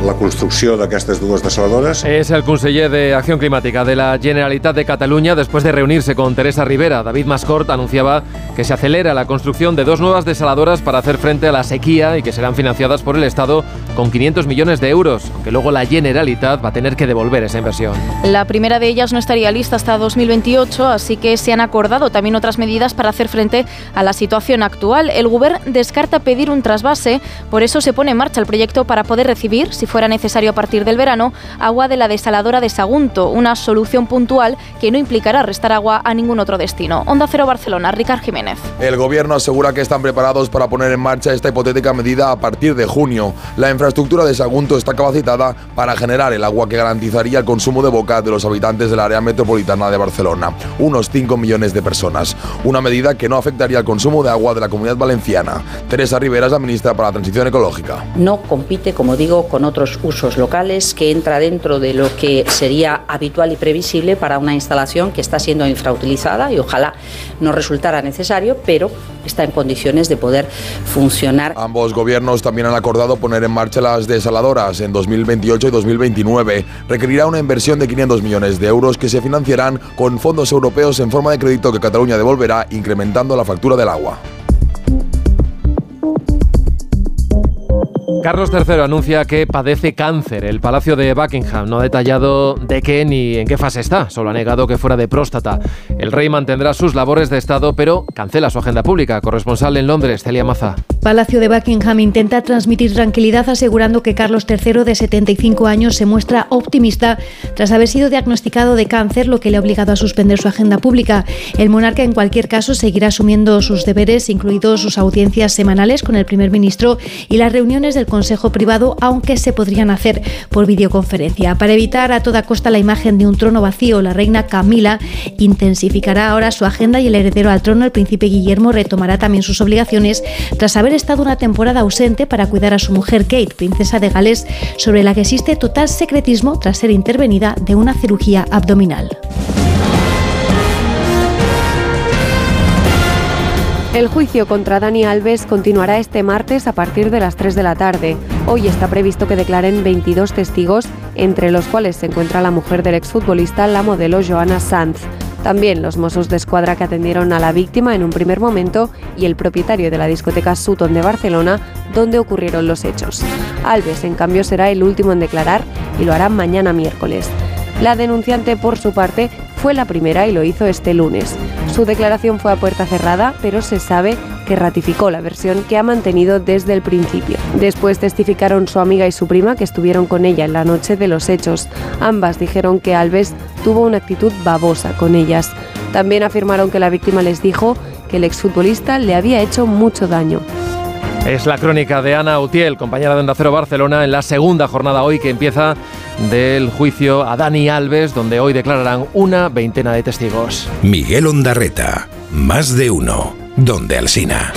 la construcción de estas dos desaladoras. Es el conseller de Acción Climática de la Generalitat de Cataluña después de reunirse con Teresa Rivera. David Mascort anunciaba que se acelera la construcción de dos nuevas desaladoras para hacer frente a la sequía y que serán financiadas por el Estado con 500 millones de euros, aunque luego la Generalitat va a tener que devolver esa inversión. La primera de ellas no estaría lista hasta 2028, así que se han acordado también otras medidas para hacer frente a la situación actual. El Gobierno descarta pedir un trasvase, por eso se pone en marcha el proyecto para poder recibir, si fuera necesario a partir del verano, agua de la desaladora de Sagunto, una solución puntual que no implicará restar agua a ningún otro destino. Onda Cero Barcelona, Ricard Jiménez. El Gobierno asegura que esta preparados para poner en marcha esta hipotética medida a partir de junio. La infraestructura de Sagunto está capacitada para generar el agua que garantizaría el consumo de boca de los habitantes del área metropolitana de Barcelona, unos 5 millones de personas. Una medida que no afectaría el consumo de agua de la comunidad valenciana. Teresa Rivera es la ministra para la Transición Ecológica. No compite, como digo, con otros usos locales que entra dentro de lo que sería habitual y previsible para una instalación que está siendo infrautilizada y ojalá no resultara necesario, pero está en condiciones de poder funcionar. Ambos gobiernos también han acordado poner en marcha las desaladoras en 2028 y 2029. Requerirá una inversión de 500 millones de euros que se financiarán con fondos europeos en forma de crédito que Cataluña devolverá, incrementando la factura del agua. Carlos III anuncia que padece cáncer. El Palacio de Buckingham no ha detallado de qué ni en qué fase está, solo ha negado que fuera de próstata. El rey mantendrá sus labores de Estado, pero cancela su agenda pública. Corresponsal en Londres, Celia Maza. Palacio de Buckingham intenta transmitir tranquilidad asegurando que Carlos III, de 75 años, se muestra optimista tras haber sido diagnosticado de cáncer, lo que le ha obligado a suspender su agenda pública. El monarca, en cualquier caso, seguirá asumiendo sus deberes, incluidos sus audiencias semanales con el primer ministro y las reuniones del Consejo Privado, aunque se podrían hacer por videoconferencia. Para evitar a toda costa la imagen de un trono vacío, la reina Camila intensificará ahora su agenda y el heredero al trono, el príncipe Guillermo, retomará también sus obligaciones tras haber estado una temporada ausente para cuidar a su mujer Kate, princesa de Gales, sobre la que existe total secretismo tras ser intervenida de una cirugía abdominal. El juicio contra Dani Alves continuará este martes a partir de las 3 de la tarde. Hoy está previsto que declaren 22 testigos, entre los cuales se encuentra la mujer del exfutbolista, la modelo Joana Sanz. También los mozos de escuadra que atendieron a la víctima en un primer momento y el propietario de la discoteca Sutton de Barcelona, donde ocurrieron los hechos. Alves, en cambio, será el último en declarar y lo hará mañana miércoles. La denunciante, por su parte, fue la primera y lo hizo este lunes. Su declaración fue a puerta cerrada, pero se sabe que ratificó la versión que ha mantenido desde el principio. Después testificaron su amiga y su prima que estuvieron con ella en la noche de los hechos. Ambas dijeron que Alves tuvo una actitud babosa con ellas. También afirmaron que la víctima les dijo que el exfutbolista le había hecho mucho daño. Es la crónica de Ana Utiel, compañera de Onda Cero Barcelona, en la segunda jornada hoy que empieza del juicio a Dani Alves, donde hoy declararán una veintena de testigos. Miguel Ondarreta, más de uno, donde Alsina.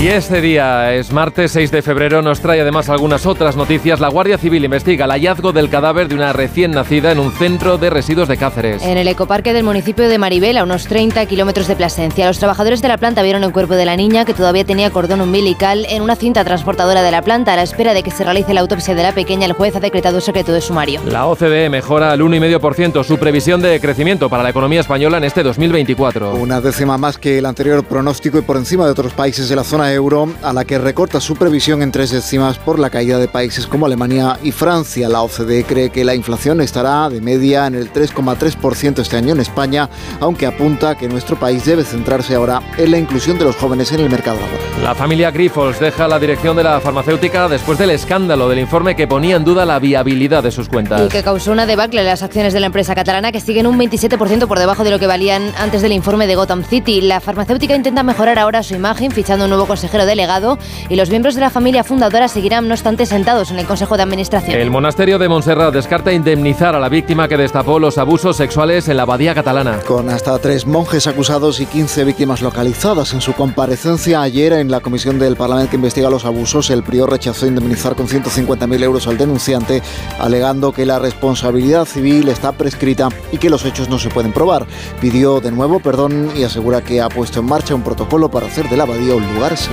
Y este día es martes 6 de febrero, nos trae además algunas otras noticias. La Guardia Civil investiga el hallazgo del cadáver de una recién nacida en un centro de residuos de Cáceres. En el ecoparque del municipio de Maribel, a unos 30 kilómetros de Plasencia, los trabajadores de la planta vieron el cuerpo de la niña que todavía tenía cordón umbilical en una cinta transportadora de la planta. A la espera de que se realice la autopsia de la pequeña, el juez ha decretado secreto de sumario. La OCDE mejora al 1,5% su previsión de crecimiento para la economía española en este 2024. Una décima más que el anterior pronóstico y por encima de otros países de la zona euro, a la que recorta su previsión en tres décimas por la caída de países como Alemania y Francia. La OCDE cree que la inflación estará de media en el 3,3% este año en España, aunque apunta que nuestro país debe centrarse ahora en la inclusión de los jóvenes en el mercado laboral. La familia Grifols deja la dirección de la farmacéutica después del escándalo del informe que ponía en duda la viabilidad de sus cuentas. Y que causó una debacle en las acciones de la empresa catalana que siguen un 27% por debajo de lo que valían antes del informe de Gotham City. La farmacéutica intenta mejorar ahora su imagen fichando un nuevo consejero delegado y los miembros de la familia fundadora seguirán, no obstante, sentados en el Consejo de Administración. El monasterio de Montserrat descarta indemnizar a la víctima que destapó los abusos sexuales en la abadía catalana. Con hasta tres monjes acusados y 15 víctimas localizadas en su comparecencia ayer en la comisión del Parlamento que investiga los abusos, el prior rechazó indemnizar con 150.000 euros al denunciante, alegando que la responsabilidad civil está prescrita y que los hechos no se pueden probar. Pidió de nuevo perdón y asegura que ha puesto en marcha un protocolo para hacer de la abadía un lugar seguro.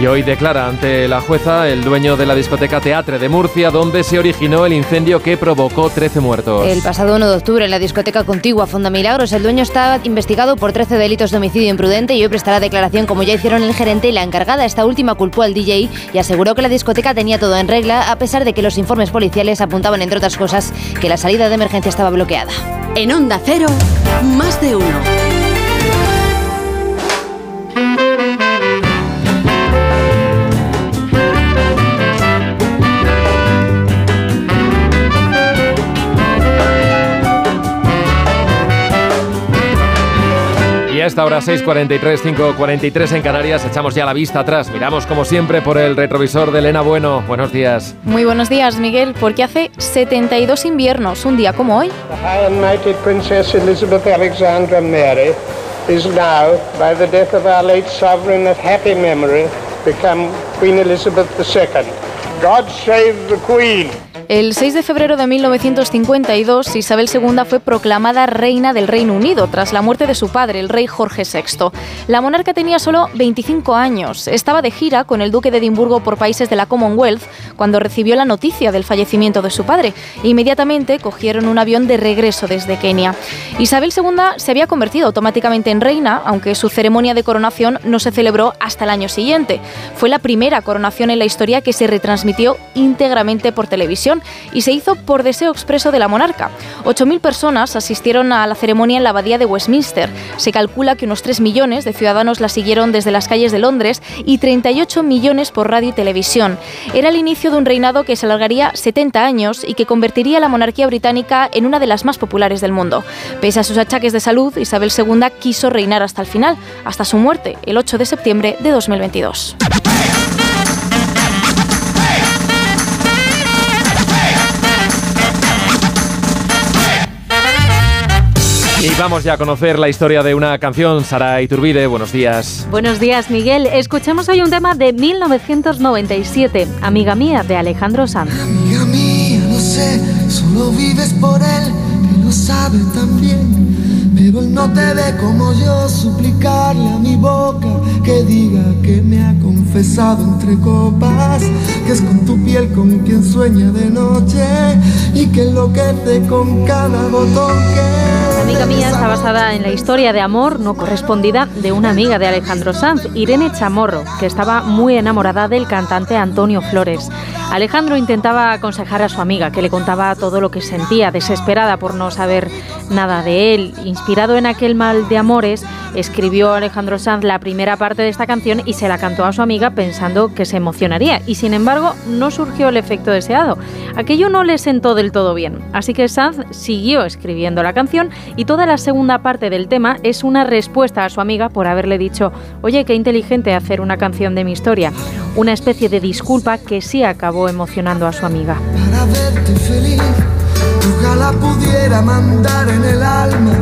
Y hoy declara ante la jueza el dueño de la discoteca Teatre de Murcia, donde se originó el incendio que provocó 13 muertos. El pasado 1 de octubre en la discoteca contigua Fonda Milagros, el dueño está investigado por 13 delitos de homicidio imprudente y hoy prestará declaración como ya hicieron el gerente y la encargada. Esta última culpó al DJ y aseguró que la discoteca tenía todo en regla, a pesar de que los informes policiales apuntaban, entre otras cosas, que la salida de emergencia estaba bloqueada. En Onda Cero, más de uno. Esta hora 6.43, 5.43 en Canarias. Echamos ya la vista atrás. Miramos como siempre por el retrovisor de Elena Bueno. Buenos días. Muy buenos días, Miguel, porque hace 72 inviernos, un día como hoy. The High and Knighted Princess Elizabeth Alexandra Mary is now, by the death of our late sovereign of happy memory, become Queen Elizabeth II. God save the Queen. El 6 de febrero de 1952, Isabel II fue proclamada reina del Reino Unido tras la muerte de su padre, el rey Jorge VI. La monarca tenía solo 25 años. Estaba de gira con el duque de Edimburgo por países de la Commonwealth cuando recibió la noticia del fallecimiento de su padre. Inmediatamente cogieron un avión de regreso desde Kenia. Isabel II se había convertido automáticamente en reina, aunque su ceremonia de coronación no se celebró hasta el año siguiente. Fue la primera coronación en la historia que se retransmitió íntegramente por televisión y se hizo por deseo expreso de la monarca. 8.000 personas asistieron a la ceremonia en la abadía de Westminster. Se calcula que unos 3 millones de ciudadanos la siguieron desde las calles de Londres y 38 millones por radio y televisión. Era el inicio de un reinado que se alargaría 70 años y que convertiría a la monarquía británica en una de las más populares del mundo. Pese a sus achaques de salud, Isabel II quiso reinar hasta el final, hasta su muerte, el 8 de septiembre de 2022. Y vamos ya a conocer la historia de una canción. Sara Iturbide, buenos días. Buenos días, Miguel. Escuchemos hoy un tema de 1997, Amiga mía, de Alejandro Sanz. Amiga mía, no sé, solo vives por él, que lo sabe también. No te ve como yo suplicarle a mi boca que diga que me ha confesado entre copas, que es con tu piel con quien sueña de noche y que enloquece con cada botón que... Amiga mía está basada en la historia de amor no correspondida de una amiga de Alejandro Sanz, Irene Chamorro, que estaba muy enamorada del cantante Antonio Flores. Alejandro intentaba aconsejar a su amiga, que le contaba todo lo que sentía, desesperada por no saber nada de él. Inspirado en aquel mal de amores, escribió Alejandro Sanz la primera parte de esta canción y se la cantó a su amiga pensando que se emocionaría. Y sin embargo, no surgió el efecto deseado. Aquello no le sentó del todo bien. Así que Sanz siguió escribiendo la canción y toda la segunda parte del tema es una respuesta a su amiga por haberle dicho, oye, qué inteligente hacer una canción de mi historia. Una especie de disculpa que sí acabó emocionando a su amiga. para verte feliz. Ojalá pudiera mandar en el alma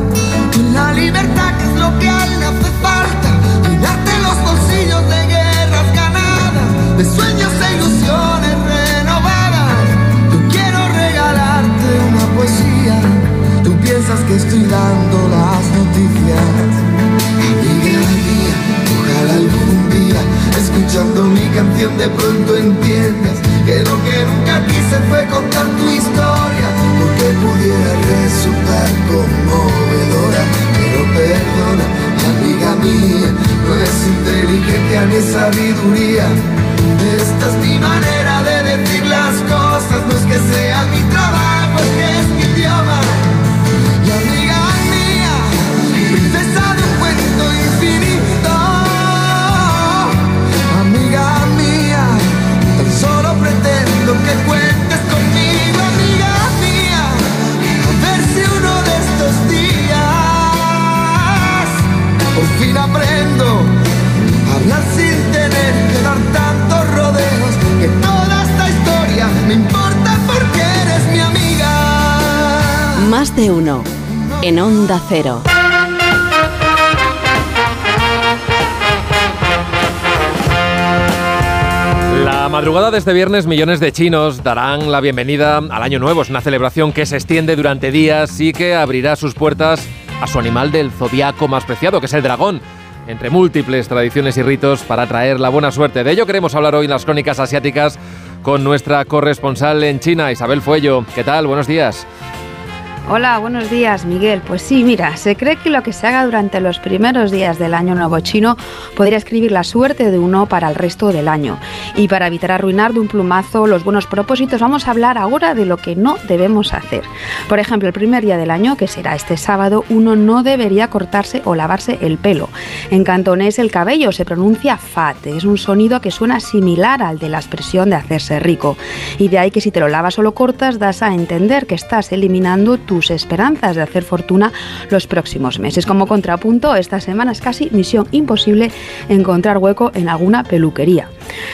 la libertad que es lo que a él hace falta. Llenarte los bolsillos de guerras ganadas, de sueños e ilusiones renovadas. Yo quiero regalarte una poesía. Tú piensas que estoy dando las noticias. Escuchando mi canción, de pronto entiendas que lo que nunca quise fue contar tu historia, porque pudiera resultar conmovedora. Pero perdona, amiga mía, no es inteligencia ni sabiduría. Esta es mi manera de decir las cosas, no es que sea mi fin aprendo a hablar sin tener que dar tantos rodeos. Que toda esta historia me importa porque eres mi amiga. Más de uno. En Onda Cero. La madrugada de este viernes, millones de chinos darán la bienvenida al Año Nuevo. Es una celebración que se extiende durante días y que abrirá sus puertas a su animal del zodiaco más preciado, que es el dragón. Entre múltiples tradiciones y ritos para traer la buena suerte. De ello queremos hablar hoy en las crónicas asiáticas con nuestra corresponsal en China, Isabel Fuello. ¿Qué tal? Buenos días. Hola, buenos días, Miguel. Pues sí, mira, se cree que lo que se haga durante los primeros días del año nuevo chino podría escribir la suerte de uno para el resto del año. Y para evitar arruinar de un plumazo los buenos propósitos, vamos a hablar ahora de lo que no debemos hacer. Por ejemplo, el primer día del año, que será este sábado, uno no debería cortarse o lavarse el pelo. En cantonés el cabello se pronuncia fat, es un sonido que suena similar al de la expresión de hacerse rico. Y de ahí que si te lo lavas o lo cortas, das a entender que estás eliminando tu sus esperanzas de hacer fortuna los próximos meses. Como contrapunto, esta semana es casi misión imposible encontrar hueco en alguna peluquería.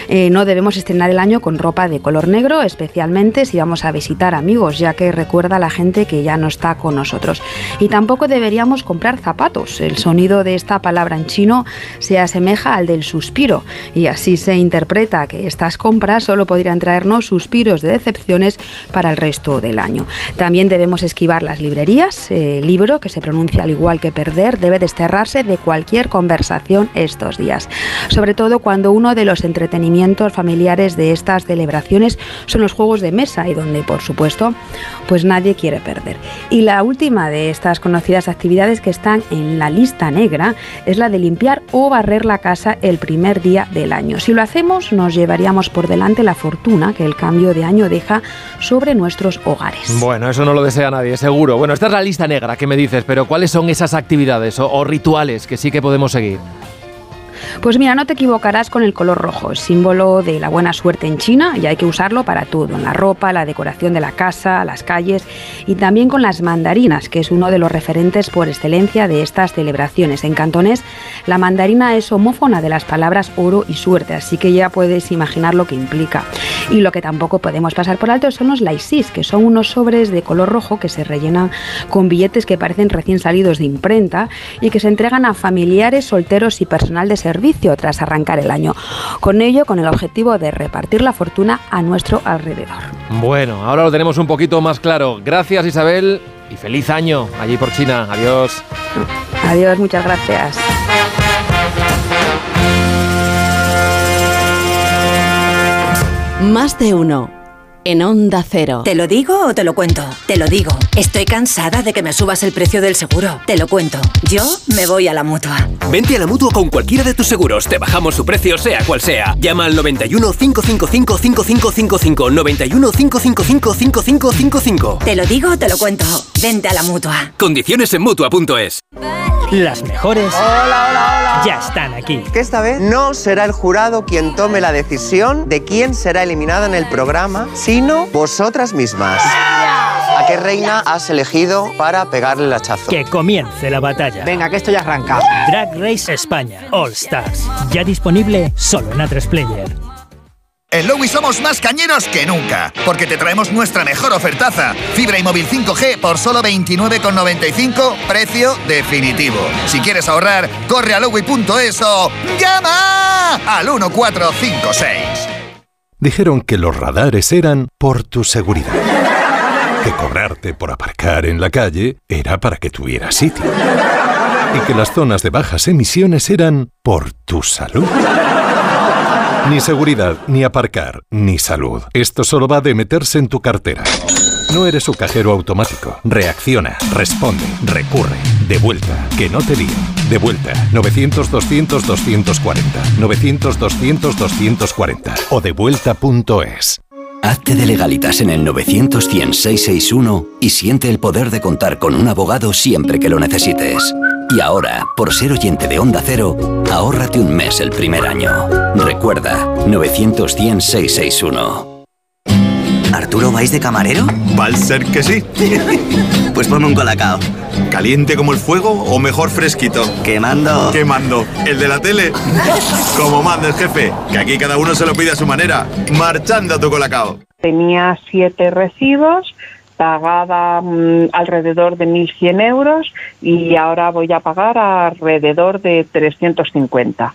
Eh, no debemos estrenar el año con ropa de color negro, especialmente si vamos a visitar amigos, ya que recuerda a la gente que ya no está con nosotros. Y tampoco deberíamos comprar zapatos. El sonido de esta palabra en chino se asemeja al del suspiro y así se interpreta que estas compras solo podrían traernos suspiros de decepciones para el resto del año. También debemos esquivar las librerías. El libro, que se pronuncia al igual que perder, debe desterrarse de cualquier conversación estos días. Sobre todo cuando uno de los entretenimientos familiares de estas celebraciones son los juegos de mesa y donde, por supuesto, pues nadie quiere perder. Y la última de estas conocidas actividades que están en la lista negra es la de limpiar o barrer la casa el primer día del año. Si lo hacemos, nos llevaríamos por delante la fortuna que el cambio de año deja sobre nuestros hogares. Bueno, eso no lo desea nadie, seguro. Bueno, esta es la lista negra que me dices, pero ¿cuáles son esas actividades o, o rituales que sí que podemos seguir? Pues mira, no te equivocarás con el color rojo, símbolo de la buena suerte en China y hay que usarlo para todo, en la ropa, la decoración de la casa, las calles y también con las mandarinas, que es uno de los referentes por excelencia de estas celebraciones. En cantonés, la mandarina es homófona de las palabras oro y suerte, así que ya puedes imaginar lo que implica. Y lo que tampoco podemos pasar por alto son los laisis, que son unos sobres de color rojo que se rellenan con billetes que parecen recién salidos de imprenta y que se entregan a familiares, solteros y personal de servicio tras arrancar el año. Con ello, con el objetivo de repartir la fortuna a nuestro alrededor. Bueno, ahora lo tenemos un poquito más claro. Gracias Isabel y feliz año allí por China. Adiós. Adiós, muchas gracias. Más de uno. En Onda Cero. ¿Te lo digo o te lo cuento? Te lo digo. Estoy cansada de que me subas el precio del seguro. Te lo cuento. Yo me voy a la mutua. Vente a la mutua con cualquiera de tus seguros. Te bajamos su precio, sea cual sea. Llama al 91 555 5555. 91 555 5555. Te lo digo o te lo cuento. Vente a la mutua. Condiciones en mutua.es. Las mejores Hola, hola, hola. ya están aquí. Que esta vez no será el jurado quien tome la decisión de quién será eliminada en el programa, sino vosotras mismas. ¿A qué reina has elegido para pegarle el hachazo? Que comience la batalla. Venga, que esto ya arranca. Drag Race España All Stars. Ya disponible solo en A3 Player. En Lowy somos más cañeros que nunca, porque te traemos nuestra mejor ofertaza. Fibra y móvil 5G por solo 29,95, precio definitivo. Si quieres ahorrar, corre a lowy.es o llama al 1456. Dijeron que los radares eran por tu seguridad. Que cobrarte por aparcar en la calle era para que tuvieras sitio. Y que las zonas de bajas emisiones eran por tu salud. Ni seguridad, ni aparcar, ni salud. Esto solo va de meterse en tu cartera. No eres su cajero automático. Reacciona, responde, recurre. De vuelta, que no te lío. De vuelta, 900-200-240. 900-200-240. O devuelta.es. Hazte de legalitas en el 900-100-661 y siente el poder de contar con un abogado siempre que lo necesites. Y ahora, por ser oyente de Onda Cero, ahórrate un mes el primer año. Recuerda, 900-100-661. ¿Arturo vais de camarero? Va a ser que sí. Pues ponme un colacao. ¿Caliente como el fuego o mejor fresquito? Quemando. Quemando. ¿El de la tele? Como manda el jefe, que aquí cada uno se lo pide a su manera. Marchando a tu colacao. Tenía siete recibos, pagaba mm, alrededor de 1.100 euros y ahora voy a pagar alrededor de 350.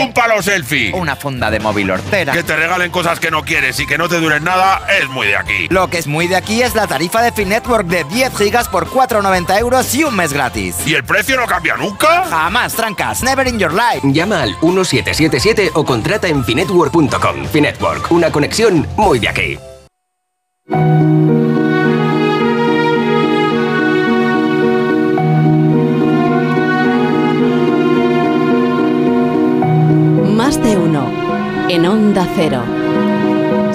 Un palo selfie. Una funda de móvil hortera. Que te regalen cosas que no quieres y que no te duren nada es muy de aquí. Lo que es muy de aquí es la tarifa de Finetwork de 10 gigas por 4,90 euros y un mes gratis. ¿Y el precio no cambia nunca? Jamás, trancas. Never in your life. Llama al 1777 o contrata en finetwork.com. Finetwork, una conexión muy de aquí. Más de uno. En Onda Cero.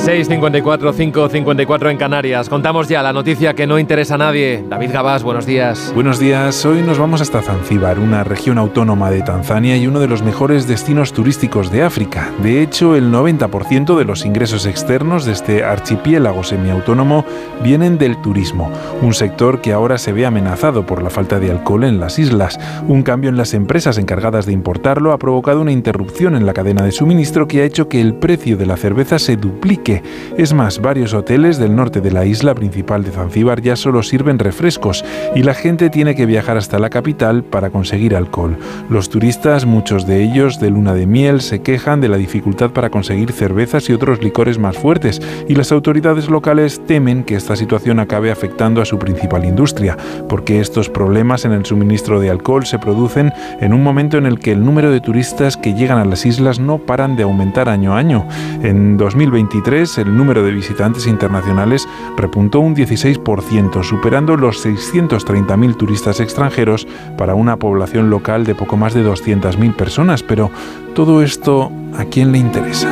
6.54, 5.54 en Canarias. Contamos ya la noticia que no interesa a nadie. David Gabás, buenos días. Buenos días. Hoy nos vamos hasta Zanzíbar, una región autónoma de Tanzania y uno de los mejores destinos turísticos de África. De hecho, el 90% de los ingresos externos de este archipiélago semiautónomo vienen del turismo, un sector que ahora se ve amenazado por la falta de alcohol en las islas. Un cambio en las empresas encargadas de importarlo ha provocado una interrupción en la cadena de suministro que ha hecho que el precio de la cerveza se duplique es más, varios hoteles del norte de la isla principal de Zanzíbar ya solo sirven refrescos y la gente tiene que viajar hasta la capital para conseguir alcohol. Los turistas, muchos de ellos de luna de miel, se quejan de la dificultad para conseguir cervezas y otros licores más fuertes y las autoridades locales temen que esta situación acabe afectando a su principal industria, porque estos problemas en el suministro de alcohol se producen en un momento en el que el número de turistas que llegan a las islas no paran de aumentar año a año. En 2023 el número de visitantes internacionales repuntó un 16%, superando los 630.000 turistas extranjeros para una población local de poco más de 200.000 personas. Pero todo esto, ¿a quién le interesa?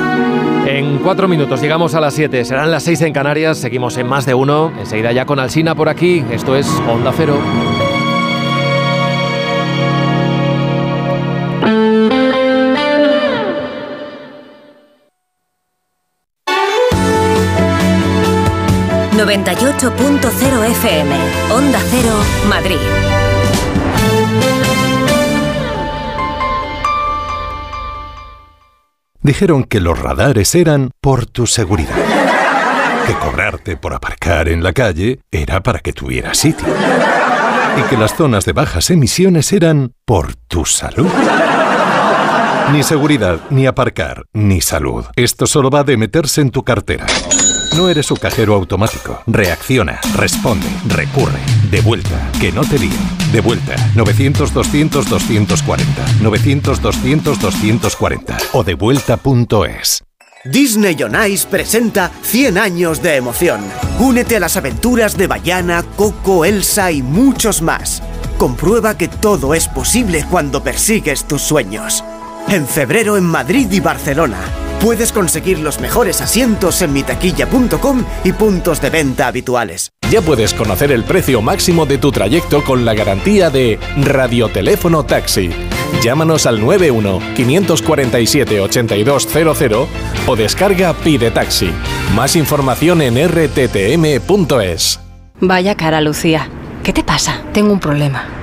En cuatro minutos llegamos a las 7, serán las 6 en Canarias, seguimos en más de uno, enseguida ya con Alsina por aquí, esto es Onda Cero. ...98.0 FM... ...Onda Cero, Madrid. Dijeron que los radares eran por tu seguridad. Que cobrarte por aparcar en la calle era para que tuvieras sitio. Y que las zonas de bajas emisiones eran por tu salud. Ni seguridad, ni aparcar, ni salud. Esto solo va de meterse en tu cartera. No eres su cajero automático. Reacciona, responde, recurre. De vuelta, que no te líen. De vuelta, 900-200-240. 900-200-240. O devuelta.es. Disney on Ice presenta 100 años de emoción. Únete a las aventuras de Bayana, Coco, Elsa y muchos más. Comprueba que todo es posible cuando persigues tus sueños. En febrero en Madrid y Barcelona. Puedes conseguir los mejores asientos en mitaquilla.com y puntos de venta habituales. Ya puedes conocer el precio máximo de tu trayecto con la garantía de Radioteléfono Taxi. Llámanos al 91-547-8200 o descarga Pide Taxi. Más información en rttm.es. Vaya cara, Lucía. ¿Qué te pasa? Tengo un problema.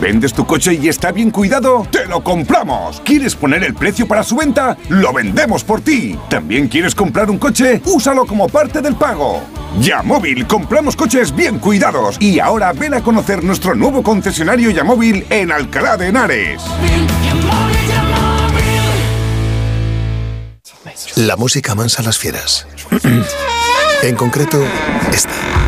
¿Vendes tu coche y está bien cuidado? ¡Te lo compramos! ¿Quieres poner el precio para su venta? ¡Lo vendemos por ti! ¿También quieres comprar un coche? ¡Úsalo como parte del pago! Yamóvil, compramos coches bien cuidados. Y ahora ven a conocer nuestro nuevo concesionario Yamóvil en Alcalá de Henares. La música mansa las fieras. en concreto, esta.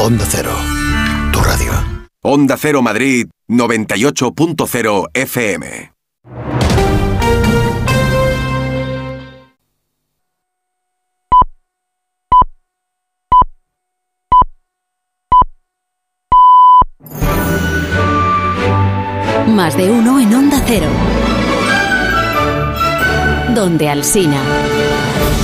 Onda Cero, tu radio. Onda Cero Madrid 98.0 FM. Más de uno en Onda Cero. Donde Alsina.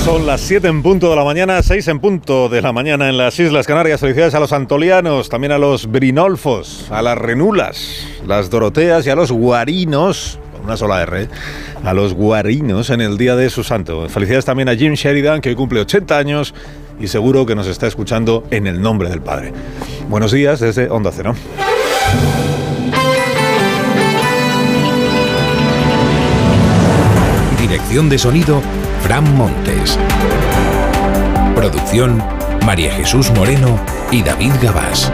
Son las 7 en punto de la mañana, 6 en punto de la mañana en las Islas Canarias. Felicidades a los antolianos, también a los brinolfos, a las renulas, las doroteas y a los guarinos, una sola R, a los guarinos en el día de su santo. Felicidades también a Jim Sheridan, que hoy cumple 80 años y seguro que nos está escuchando en el nombre del Padre. Buenos días desde Onda Cero. Dirección de sonido, Fran Montes. Producción, María Jesús Moreno y David Gabás.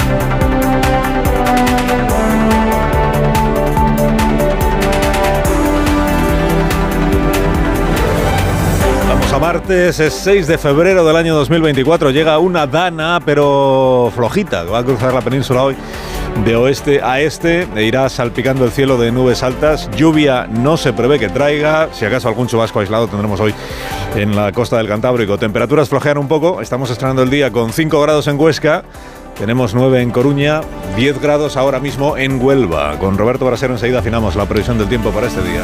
Vamos a martes, es 6 de febrero del año 2024. Llega una dana, pero flojita, va a cruzar la península hoy de oeste a este e irá salpicando el cielo de nubes altas. Lluvia no se prevé que traiga, si acaso algún chubasco aislado tendremos hoy en la costa del Cantábrico. Temperaturas flojean un poco, estamos estrenando el día con 5 grados en Huesca. Tenemos 9 en Coruña, 10 grados ahora mismo en Huelva. Con Roberto Brasero enseguida afinamos la previsión del tiempo para este día.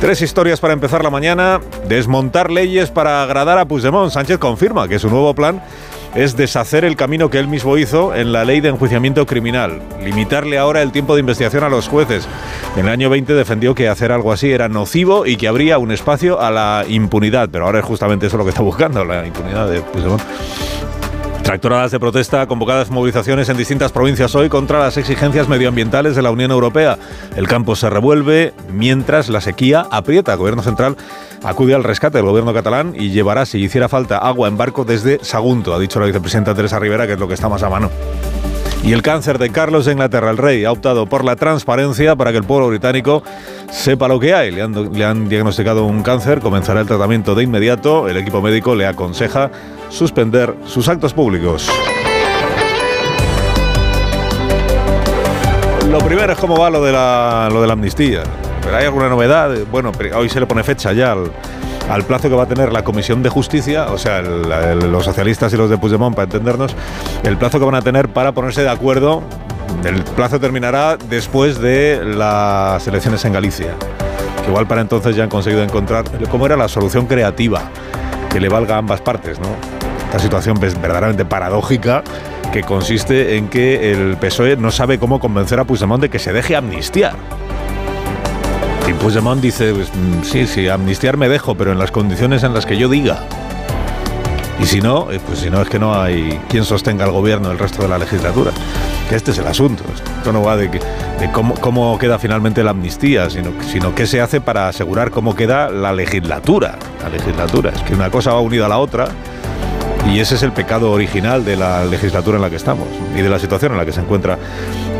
Tres historias para empezar la mañana. Desmontar leyes para agradar a Puigdemont. Sánchez confirma que su nuevo plan es deshacer el camino que él mismo hizo en la ley de enjuiciamiento criminal, limitarle ahora el tiempo de investigación a los jueces. En el año 20 defendió que hacer algo así era nocivo y que habría un espacio a la impunidad, pero ahora es justamente eso lo que está buscando, la impunidad de Puigdemont. Tractoradas de protesta, convocadas movilizaciones en distintas provincias hoy contra las exigencias medioambientales de la Unión Europea. El campo se revuelve mientras la sequía aprieta. El gobierno central acude al rescate del gobierno catalán y llevará, si hiciera falta, agua en barco desde Sagunto, ha dicho la vicepresidenta Teresa Rivera, que es lo que está más a mano. Y el cáncer de Carlos de Inglaterra, el rey, ha optado por la transparencia para que el pueblo británico sepa lo que hay. Le han, le han, diagnosticado un cáncer, comenzará el tratamiento de inmediato. El equipo médico le aconseja suspender sus actos públicos. Lo primero es cómo va lo de la, lo de la amnistía. ¿Pero hay alguna novedad? Bueno, hoy se le pone fecha ya al, al plazo que va a tener la Comisión de Justicia, o sea, el, el, los socialistas y los de Puigdemont, para entendernos, el plazo que van a tener para ponerse de acuerdo. El plazo terminará después de las elecciones en Galicia. Que igual para entonces ya han conseguido encontrar cómo era la solución creativa que le valga a ambas partes, ¿no? Esta situación es verdaderamente paradójica que consiste en que el PSOE no sabe cómo convencer a Puigdemont de que se deje amnistiar. Y Puigdemont dice, pues, sí, sí, amnistiar me dejo, pero en las condiciones en las que yo diga. Y si no, pues si no es que no hay quien sostenga el gobierno el resto de la legislatura. Que este es el asunto. Esto no va de, que, de cómo, cómo, queda finalmente la amnistía, sino, sino qué se hace para asegurar cómo queda la legislatura. La legislatura. Es que una cosa va unida a la otra Y ese es el pecado original de la legislatura en la que estamos y de la situación en la que se encuentra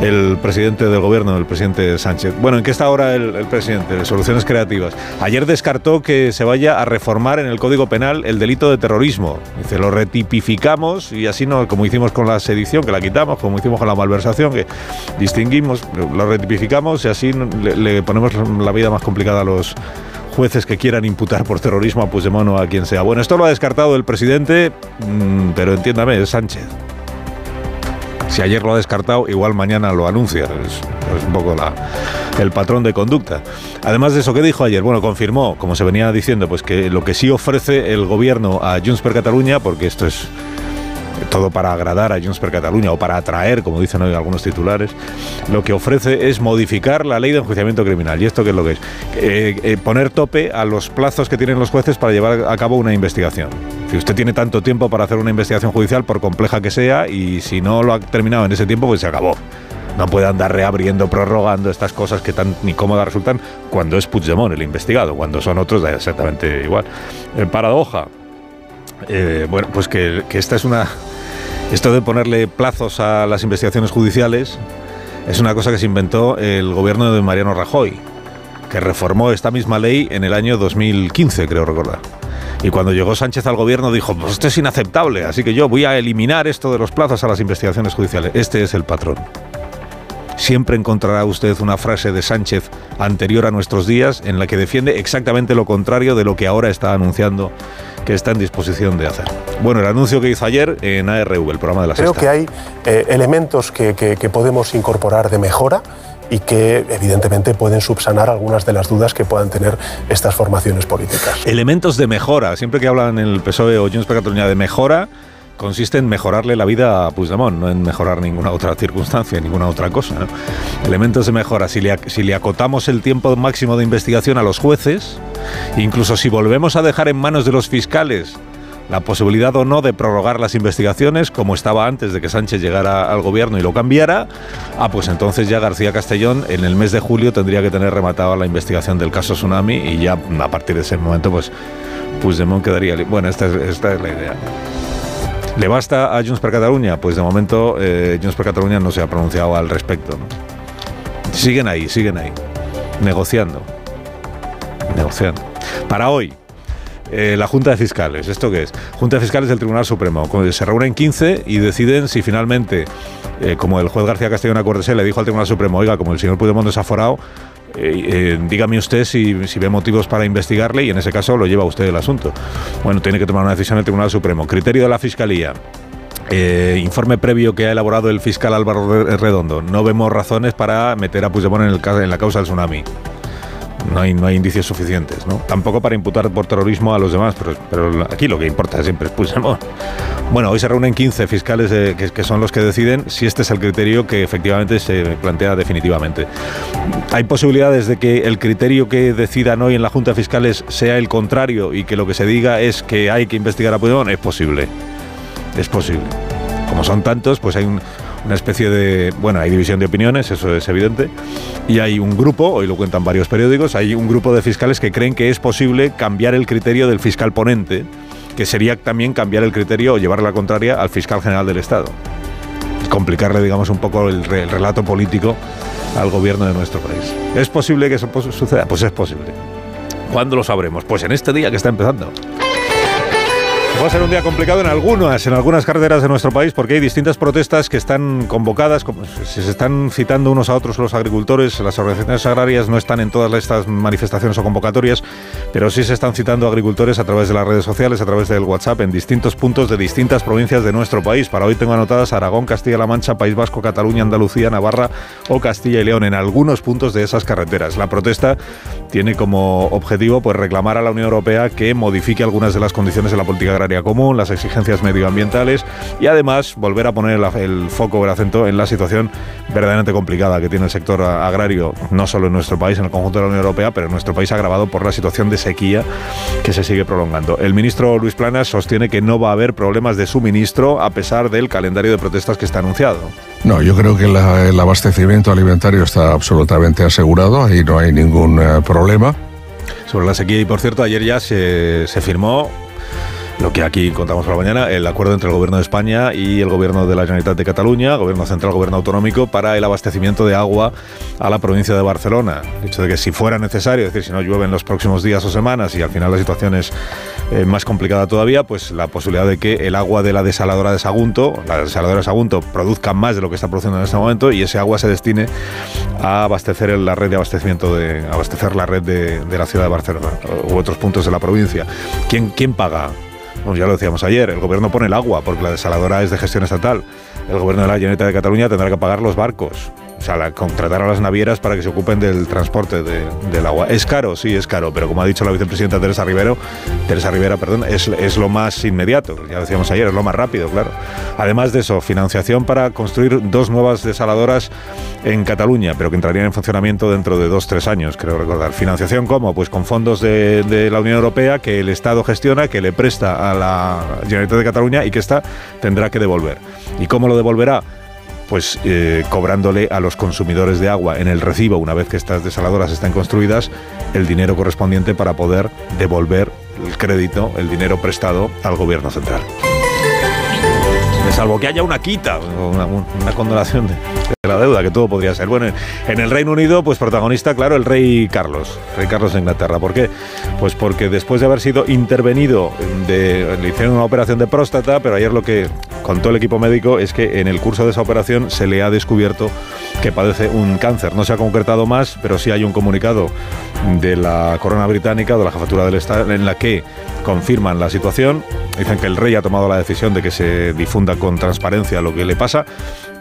el presidente del gobierno, el presidente Sánchez. Bueno, ¿en qué está ahora el, presidente? Soluciones creativas. Ayer descartó que se vaya a reformar en el Código Penal el delito de terrorismo. Dice, lo retipificamos y así no, como hicimos con la sedición, que la quitamos, como hicimos con la malversación, que distinguimos, lo retipificamos y así le ponemos la vida más complicada a los jueces que quieran imputar por terrorismo a Puigdemont o a quien sea. Bueno, esto lo ha descartado el presidente, mm, pero entiéndame, es Sánchez. Si ayer lo ha descartado, igual mañana lo anuncia. Es, un poco la, el patrón de conducta. Además de eso, ¿qué dijo ayer? Bueno, confirmó, como se venía diciendo, pues que lo que sí ofrece el gobierno a Junts per Catalunya, porque esto es todo para agradar a Junts per Catalunya o para atraer, como dicen hoy algunos titulares, lo que ofrece es modificar la ley de enjuiciamiento criminal. ¿Y esto qué es lo que es? Eh, eh, poner tope a los plazos que tienen los jueces para llevar a cabo una investigación. Si usted tiene tanto tiempo para hacer una investigación judicial, por compleja que sea, y si no lo ha terminado en ese tiempo, pues se acabó. No puede andar reabriendo, prorrogando estas cosas que tan incómodas resultan cuando es Puigdemont el investigado, cuando son otros da exactamente igual. Eh, paradoja. Eh, bueno, pues que, que esta es una... Esto de ponerle plazos a las investigaciones judiciales es una cosa que se inventó el gobierno de Mariano Rajoy, que reformó esta misma ley en el año 2015, creo recordar. Y cuando llegó Sánchez al gobierno dijo, pues esto es inaceptable, así que yo voy a eliminar esto de los plazos a las investigaciones judiciales. Este es el patrón. Siempre encontrará usted una frase de Sánchez anterior a nuestros días en la que defiende exactamente lo contrario de lo que ahora está anunciando que está en disposición de hacer. Bueno, el anuncio que hizo ayer en ARV, el programa de la Creo Sexta. que hay eh, elementos que, que- que podemos incorporar de mejora y que evidentemente pueden subsanar algunas de las dudas que puedan tener estas formaciones políticas. Elementos de mejora. Siempre que hablan en el PSOE o Junts per Catalunya de mejora, consiste en mejorarle la vida a Puigdemont, no en mejorar ninguna otra circunstancia, ninguna otra cosa. ¿no? Elementos de mejora. Si le, si le acotamos el tiempo máximo de investigación a los jueces, incluso si volvemos a dejar en manos de los fiscales la posibilidad o no de prorrogar las investigaciones, como estaba antes de que Sánchez llegara al gobierno y lo cambiara, ah, pues entonces ya García Castellón en el mes de julio tendría que tener rematada la investigación del caso Tsunami y ya a partir de ese momento, pues Puigdemont quedaría... Bueno, esta es, esta es la idea. ¿Le basta a Junts per Catalunya? Pues de momento eh, Junts per Catalunya no se ha pronunciado al respecto. Siguen ahí, siguen ahí, negociando, negociando. Para hoy, eh, la Junta de Fiscales. ¿Esto qué es? Junta de Fiscales del Tribunal Supremo. Se reúnen 15 y deciden si finalmente, eh, como el juez García Castellón Acuérdese, le dijo al Tribunal Supremo, oiga, como el señor Puigdemont es aforado, eh, eh, dígame usted si, ve motivos para investigarle y en ese caso lo lleva usted el asunto. Bueno, tiene que tomar una decisión el Tribunal Supremo. Criterio de la Fiscalía. Eh, informe previo que ha elaborado el fiscal Álvaro Re- Redondo. No vemos razones para meter a Puigdemont en, el en la causa del tsunami. No hay, no hay indicios suficientes, ¿no? Tampoco para imputar por terrorismo a los demás, pero, pero aquí lo que importa siempre es Puigdemont. Bueno, hoy se reúnen 15 fiscales eh, que, son los que deciden si este es el criterio que efectivamente se plantea definitivamente. Hay posibilidades de que el criterio que decidan hoy en la Junta de Fiscales sea el contrario y que lo que se diga es que hay que investigar a Puigdemont. Es posible. Es posible. Como son tantos, pues hay un- una especie de... Bueno, hay división de opiniones, eso es evidente. Y hay un grupo, hoy lo cuentan varios periódicos, hay un grupo de fiscales que creen que es posible cambiar el criterio del fiscal ponente, que sería también cambiar el criterio o llevar la contraria al fiscal general del Estado. Complicarle, digamos, un poco el, el relato político al gobierno de nuestro país. ¿Es posible que eso pos- suceda? Pues es posible. ¿Cuándo lo sabremos? Pues en este día que está empezando. Va a ser un día complicado en algunas, en algunas carreteras de nuestro país, porque hay distintas protestas que están convocadas, se se están citando unos a otros los agricultores, las organizaciones agrarias no están en todas estas manifestaciones o convocatorias, pero sí se están citando agricultores a través de las redes sociales, a través del WhatsApp, en distintos puntos de distintas provincias de nuestro país. Para hoy tengo anotadas Aragón, Castilla-La Mancha, País Vasco, Cataluña, Andalucía, Navarra o Castilla y León, en algunos puntos de esas carreteras. La protesta tiene como objetivo pues, reclamar a la Unión Europea que modifique algunas de las condiciones de la política agraria común, las exigencias medioambientales y además volver a poner el, foco, el acento en la situación verdaderamente complicada que tiene el sector agrario, no solo en nuestro país, en el conjunto de la Unión Europea, pero en nuestro país agravado por la situación de sequía que se sigue prolongando. El ministro Luis Planas sostiene que no va a haber problemas de suministro a pesar del calendario de protestas que está anunciado. No, yo creo que la- el abastecimiento alimentario está absolutamente asegurado, ahí no hay ningún eh, problema. Sobre la sequía, y por cierto, ayer ya se, se firmó lo que aquí contamos por la mañana, el acuerdo entre el Gobierno de España y el Gobierno de la Generalitat de Cataluña, Gobierno Central, Gobierno Autonómico, para el abastecimiento de agua a la provincia de Barcelona. El hecho de que si fuera necesario, es decir, si no llueve en los próximos días o semanas y al final la situación es eh, más complicada todavía, pues la posibilidad de que el agua de la desaladora de Sagunto, la desaladora de Sagunto, produzca más de lo que está produciendo en este momento y ese agua se destine a abastecer la red de abastecimiento de abastecer la red de, de la ciudad de Barcelona u otros puntos de la provincia. ¿Quién, quién paga? Bueno, ya lo decíamos ayer, el gobierno pone el agua porque la desaladora es de gestión estatal. El gobierno de la Generalitat de Cataluña tendrá que pagar los barcos. O sea, la- contratar a las navieras para que se ocupen del transporte de- del agua. ¿Es caro? Sí, es caro, pero como ha dicho la vicepresidenta Teresa Rivero, Teresa Rivera, perdón, es, es lo más inmediato, ya decíamos ayer, es lo más rápido, claro. Además de eso, financiación para construir dos nuevas desaladoras en Cataluña, pero que entrarían en funcionamiento dentro de dos, tres años, creo recordar. ¿Financiación cómo? Pues con fondos de, de la Unión Europea que el Estado gestiona, que le presta a la Generalitat de Cataluña y que esta tendrá que devolver. ¿Y cómo lo devolverá? Pues eh, cobrándole a los consumidores de agua en el recibo, una vez que estas desaladoras estén construidas, el dinero correspondiente para poder devolver el crédito, el dinero prestado al gobierno central. Salvo que haya una quita, una, una condonación de la deuda, que todo podría ser. Bueno, en el Reino Unido, pues protagonista, claro, el rey Carlos, rey Carlos de Inglaterra. ¿Por qué? Pues porque después de haber sido intervenido, de, le hicieron una operación de próstata, pero ayer lo que contó el equipo médico es que en el curso de esa operación se le ha descubierto que padece un cáncer. No se ha concretado más, pero sí hay un comunicado de la corona británica, de la jefatura del Estado, en la que confirman la situación. Dicen que el rey ha tomado la decisión de que se difunda con transparencia lo que le pasa,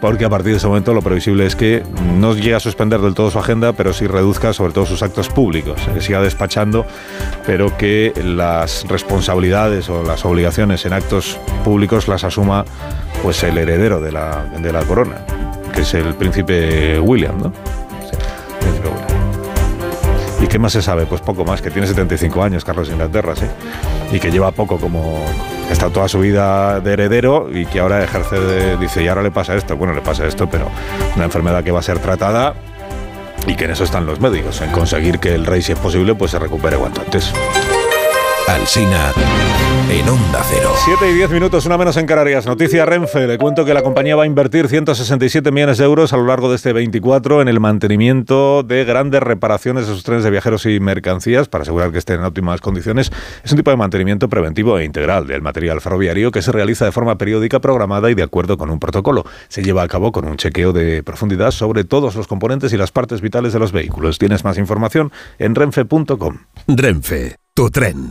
porque a partir de ese momento lo previsible es que no llegue a suspender del todo su agenda, pero sí reduzca sobre todo sus actos públicos, que siga despachando, pero que las responsabilidades o las obligaciones en actos públicos las asuma pues el heredero de la, de la corona, que es el príncipe William, ¿no? Sí, príncipe William. ¿Y qué más se sabe? Pues poco más, que tiene 75 años Carlos Inglaterra, sí. Y que lleva poco como... Está toda su vida de heredero y que ahora ejerce de... Dice, y ahora le pasa esto. Bueno, le pasa esto, pero una enfermedad que va a ser tratada y que en eso están los médicos, en conseguir que el rey, si es posible, pues se recupere cuanto antes. Alsina en Onda Cero. 7 y 10 minutos, una menos en Canarias. Noticia Renfe. Le cuento que la compañía va a invertir 167 millones de euros a lo largo de este 24 en el mantenimiento de grandes reparaciones de sus trenes de viajeros y mercancías para asegurar que estén en óptimas condiciones. Es un tipo de mantenimiento preventivo e integral del material ferroviario que se realiza de forma periódica, programada y de acuerdo con un protocolo. Se lleva a cabo con un chequeo de profundidad sobre todos los componentes y las partes vitales de los vehículos. Tienes más información en renfe.com. Renfe, tu tren.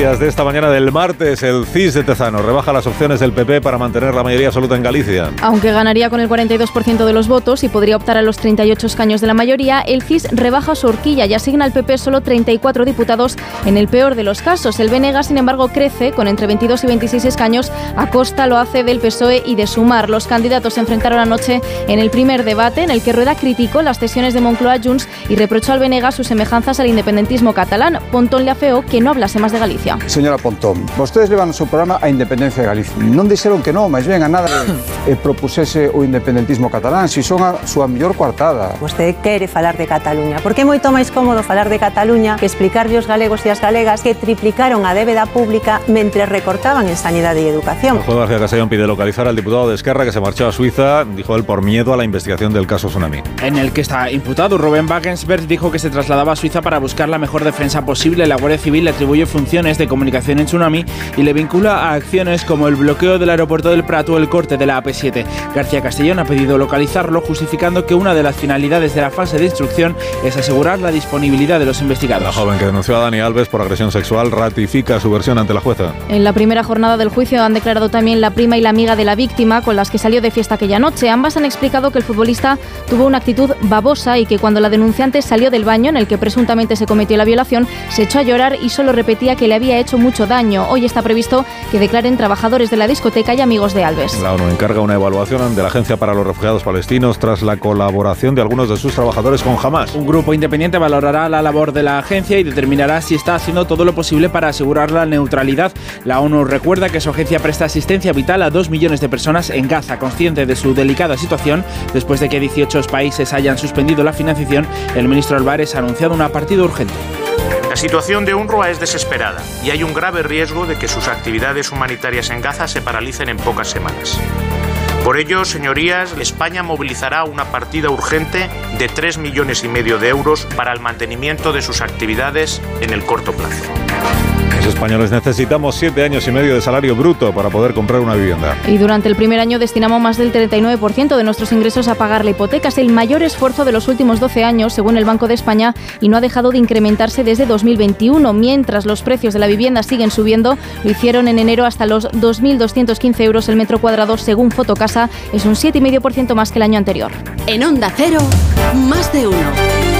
Noticias de esta mañana del martes. El CIS de Tezano rebaja las opciones del PP para mantener la mayoría absoluta en Galicia. Aunque ganaría con el 42% de los votos y podría optar a los 38 escaños de la mayoría, el CIS rebaja su horquilla y asigna al PP solo 34 diputados en el peor de los casos. El BNG, sin embargo, crece con entre 22 y 26 escaños. A costa lo hace del PSOE y de Sumar. Los candidatos se enfrentaron anoche en el primer debate en el que Rueda criticó las cesiones de Moncloa Junts y reprochó al BNG sus semejanzas al independentismo catalán. Pontón le afeó que no hablase más de Galicia. Señora Pontón, vostedes levan o seu programa a independencia de Galicia. Non dixeron que non, máis ben a nada e propusese o independentismo catalán, si son a súa mellor coartada. Vostede quere falar de Cataluña. Por que é moito máis cómodo falar de Cataluña que explicarlle aos galegos e as galegas que triplicaron a débeda pública mentre recortaban en sanidade e educación? El juez García Castellón pide localizar al diputado de Esquerra que se marchó a Suiza, dijo él, por miedo a la investigación del caso Tsunami. En el que está imputado, Rubén Wagensberg dijo que se trasladaba a Suiza para buscar la mejor defensa posible. La Guardia Civil le atribuye funciones de comunicación en Tsunami y le vincula a acciones como el bloqueo del aeropuerto del Prato o el corte de la AP7. García Castellón ha pedido localizarlo, justificando que una de las finalidades de la fase de instrucción es asegurar la disponibilidad de los investigados. La joven que denunció a Dani Alves por agresión sexual ratifica su versión ante la jueza. En la primera jornada del juicio han declarado también la prima y la amiga de la víctima con las que salió de fiesta aquella noche. Ambas han explicado que el futbolista tuvo una actitud babosa y que cuando la denunciante salió del baño en el que presuntamente se cometió la violación, se echó a llorar y solo repetía que le había habría hecho mucho daño. Hoy está previsto que declaren trabajadores de la discoteca y amigos de Alves. La ONU encarga una evaluación de la Agencia para los Refugiados Palestinos tras la colaboración de algunos de sus trabajadores con Hamas. Un grupo independiente valorará la labor de la agencia y determinará si está haciendo todo lo posible para asegurar la neutralidad. La ONU recuerda que su agencia presta asistencia vital a dos millones de personas en Gaza, consciente de su delicada situación. Después de que 18 países hayan suspendido la financiación, el ministro Álvarez ha anunciado una partida urgente. La situación de UNRWA es desesperada y hay un grave riesgo de que sus actividades humanitarias en Gaza se paralicen en pocas semanas. Por ello, señorías, España movilizará una partida urgente de 3 millones y medio de euros para el mantenimiento de sus actividades en el corto plazo. Los españoles necesitamos siete años y medio de salario bruto para poder comprar una vivienda. Y durante el primer año destinamos más del 39% de nuestros ingresos a pagar la hipoteca. Es el mayor esfuerzo de los últimos 12 años, según el Banco de España, y no ha dejado de incrementarse desde 2021. Mientras los precios de la vivienda siguen subiendo, lo hicieron en enero hasta los 2.215 euros el metro cuadrado, según Fotocasa. Es un 7,5% más que el año anterior. En Onda Cero, más de uno.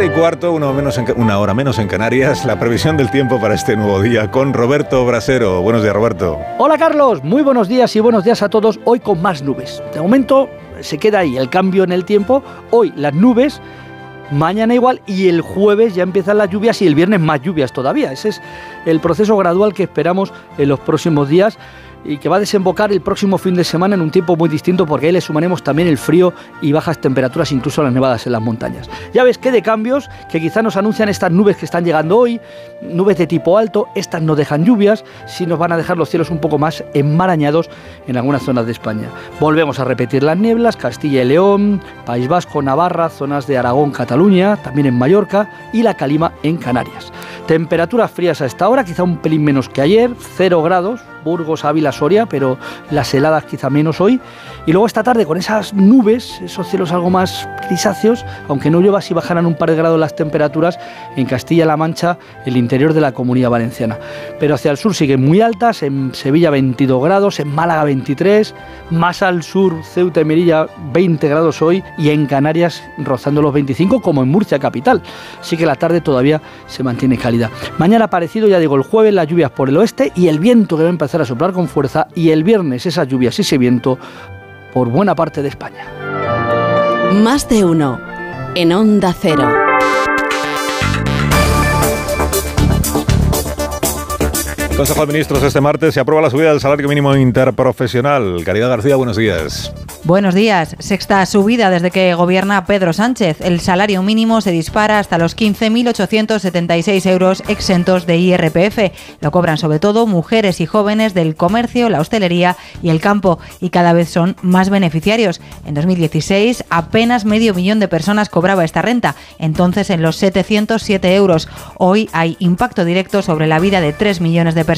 7 y cuarto, una, menos en, una hora menos en Canarias, la previsión del tiempo para este nuevo día con Roberto Brasero. Buenos días, Roberto. Hola, Carlos. Muy buenos días y buenos días a todos. Hoy con más nubes. De momento se queda ahí el cambio en el tiempo. Hoy las nubes mañana igual y el jueves ya empiezan las lluvias y el viernes más lluvias todavía. Ese es el proceso gradual que esperamos en los próximos días y que va a desembocar el próximo fin de semana en un tiempo muy distinto porque ahí le sumaremos también el frío y bajas temperaturas, incluso las nevadas en las montañas. Ya ves que de cambios que quizá nos anuncian estas nubes que están llegando hoy, nubes de tipo alto, estas no dejan lluvias, si nos van a dejar los cielos un poco más enmarañados en algunas zonas de España. Volvemos a repetir las nieblas, Castilla y León, País Vasco, Navarra, zonas de Aragón, Cataluña, también en Mallorca y la Calima en Canarias. Temperaturas frías a esta hora, quizá un pelín menos que ayer, 0 grados, Burgos, Ávila, Soria, pero las heladas quizá menos hoy. Y luego esta tarde con esas nubes, esos cielos algo más grisáceos, aunque no llueva, si bajarán un par de grados las temperaturas en Castilla-La Mancha, el interior de la comunidad valenciana. Pero hacia el sur siguen muy altas, en Sevilla 22 grados, en Málaga 23, más al sur Ceuta y Melilla 20 grados hoy y en Canarias rozando los 25 como en Murcia capital. Así que la tarde todavía se mantiene cálida. Mañana parecido, ya digo, el jueves las lluvias por el oeste y el viento que va a a soplar con fuerza y el viernes esas lluvias y ese viento por buena parte de España. Más de uno en Onda Cero. Consejo de Ministros este martes se aprueba la subida del salario mínimo interprofesional. Caridad García, buenos días. Buenos días. Sexta subida desde que gobierna Pedro Sánchez. El salario mínimo se dispara hasta los 15.876 euros exentos de IRPF. Lo cobran sobre todo mujeres y jóvenes del comercio, la hostelería y el campo y cada vez son más beneficiarios. En 2016 apenas medio millón de personas cobraba esta renta, entonces en los 707 euros. Hoy hay impacto directo sobre la vida de 3 millones de personas.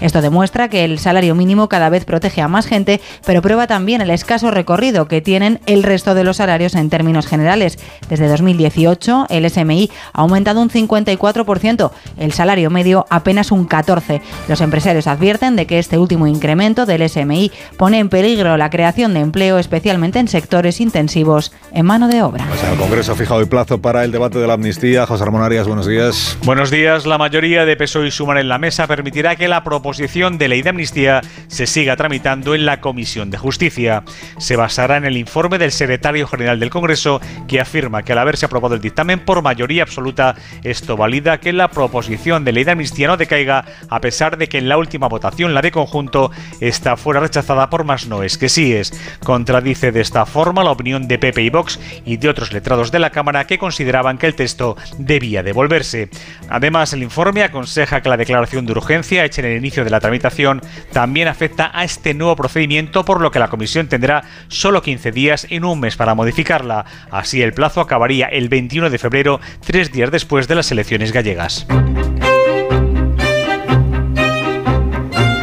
Esto demuestra que el salario mínimo cada vez protege a más gente, pero prueba también el escaso recorrido que tienen el resto de los salarios en términos generales. Desde 2018, el SMI ha aumentado un 54%, el salario medio apenas un 14%. Los empresarios advierten de que este último incremento del SMI pone en peligro la creación de empleo, especialmente en sectores intensivos en mano de obra. Pues el Congreso ha fijado el plazo para el debate de la amnistía. José Ramón Arias, buenos días. Buenos días. La mayoría de PSOE y Sumar en la mesa permite permitirá que la proposición de ley de amnistía se siga tramitando en la Comisión de Justicia. Se basará en el informe del secretario general del Congreso que afirma que al haberse aprobado el dictamen por mayoría absoluta, esto valida que la proposición de ley de amnistía no decaiga a pesar de que en la última votación, la de conjunto, esta fuera rechazada por más noes que síes. Contradice de esta forma la opinión de Pepe y Vox y de otros letrados de la Cámara que consideraban que el texto debía devolverse. Además, el informe aconseja que la declaración de urgencia hecha en el inicio de la tramitación también afecta a este nuevo procedimiento, por lo que la Comisión tendrá solo 15 días en un mes para modificarla. Así, el plazo acabaría el 21 de febrero, tres días después de las elecciones gallegas.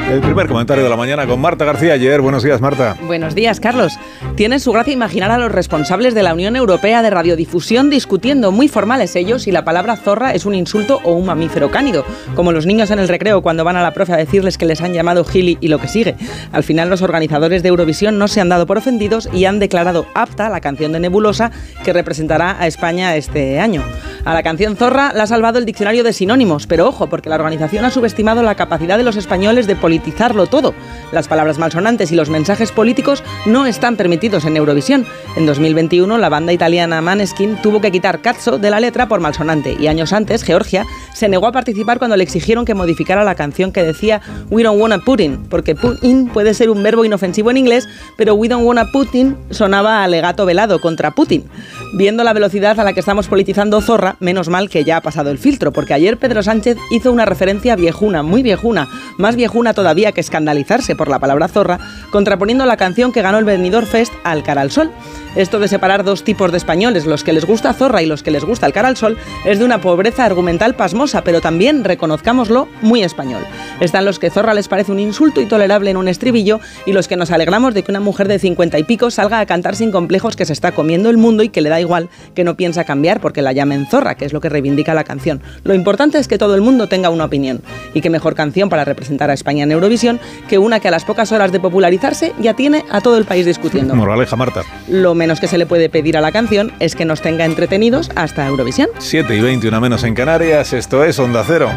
El primer comentario de la mañana con Marta García ayer. Buenos días, Marta. Buenos días, Carlos. Tiene su gracia imaginar a los responsables de la Unión Europea de Radiodifusión discutiendo muy formales ellos si la palabra zorra es un insulto o un mamífero cánido, como los niños en el recreo cuando van a la profe a decirles que les han llamado gili y lo que sigue. Al final los organizadores de Eurovisión no se han dado por ofendidos y han declarado apta la canción de Nebulosa que representará a España este año. A la canción zorra la ha salvado el diccionario de sinónimos, pero ojo, porque la organización ha subestimado la capacidad de los españoles de politizarlo todo. Las palabras malsonantes y los mensajes políticos no están permitidos en Eurovisión. En 2021, la banda italiana Maneskin tuvo que quitar cazzo de la letra por malsonante y años antes, Georgia se negó a participar cuando le exigieron que modificara la canción que decía We don't wanna Putin, porque Putin puede ser un verbo inofensivo en inglés, pero We don't wanna Putin sonaba a legato velado contra Putin. Viendo la velocidad a la que estamos politizando Zorra, menos mal que ya ha pasado el filtro, porque ayer Pedro Sánchez hizo una referencia viejuna, muy viejuna, más viejuna todavía que escandalizarse por la palabra zorra, contraponiendo la canción que ganó el Benidorm Fest al cara al sol. Esto de separar dos tipos de españoles, los que les gusta Zorra y los que les gusta el cara al sol, es de una pobreza argumental pasmosa, pero también, reconozcámoslo, muy español. Están los que Zorra les parece un insulto intolerable en un estribillo y los que nos alegramos de que una mujer de cincuenta y pico salga a cantar sin complejos que se está comiendo el mundo y que le da igual que no piensa cambiar porque la llamen Zorra, que es lo que reivindica la canción. Lo importante es que todo el mundo tenga una opinión. Y qué mejor canción para representar a España en Eurovisión que una que a las pocas horas de popularizarse ya tiene a todo el país discutiendo. Moraleja, Marta. Lo menos que se le puede pedir a la canción es que nos tenga entretenidos hasta Eurovisión. 7 y 21 menos en Canarias, esto es Onda Cero.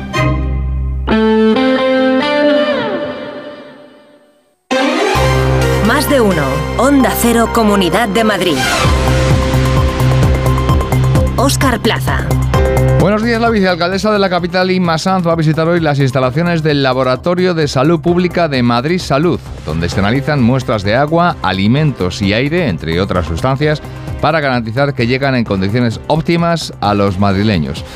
Más de uno. Onda Cero, Comunidad de Madrid. Óscar Plaza. Buenos días, la vicealcaldesa de la capital, Inma Sanz, va a visitar hoy las instalaciones del Laboratorio de Salud Pública de Madrid Salud, donde se analizan muestras de agua, alimentos y aire, entre otras sustancias, para garantizar que llegan en condiciones óptimas a los madrileños.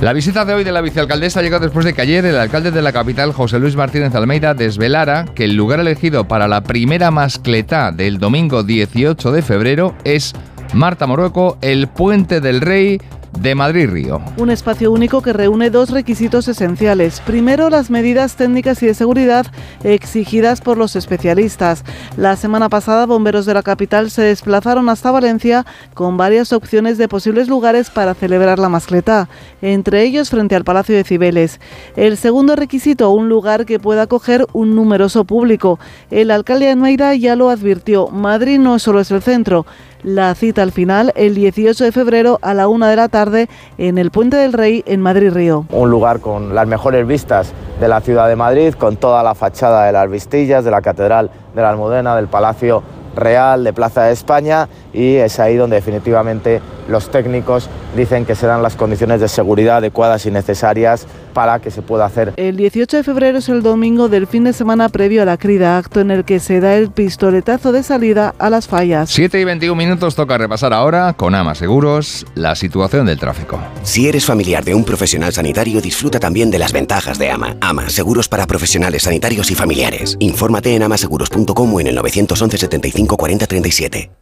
La visita de hoy de la vicealcaldesa llega después de que ayer el alcalde de la capital, José Luis Martínez Almeida, desvelara que el lugar elegido para la primera mascletá del domingo 18 de febrero es Marta Morueco, el Puente del Rey de Madrid-Río. Un espacio único que reúne dos requisitos esenciales. Primero, las medidas técnicas y de seguridad exigidas por los especialistas. La semana pasada, bomberos de la capital se desplazaron hasta Valencia con varias opciones de posibles lugares para celebrar la mascletá, entre ellos frente al Palacio de Cibeles. El segundo requisito, un lugar que pueda acoger un numeroso público. El alcalde de Almeida ya lo advirtió, Madrid no solo es el centro, la cita al final el 18 de febrero a la una de la tarde en el Puente del Rey en Madrid Río. Un lugar con las mejores vistas de la ciudad de Madrid, con toda la fachada de las Vistillas, de la Catedral de la Almudena, del Palacio Real, de Plaza de España y es ahí donde definitivamente los técnicos dicen que serán las condiciones de seguridad adecuadas y necesarias para que se pueda hacer. El 18 de febrero es el domingo del fin de semana previo a la crida, acto en el que se da el pistoletazo de salida a las fallas. 7 y 21 minutos toca repasar ahora con Ama Seguros la situación del tráfico. Si eres familiar de un profesional sanitario, disfruta también de las ventajas de Ama. Ama, seguros para profesionales sanitarios y familiares. Infórmate en amaseguros.com o en el 911 75 40 37.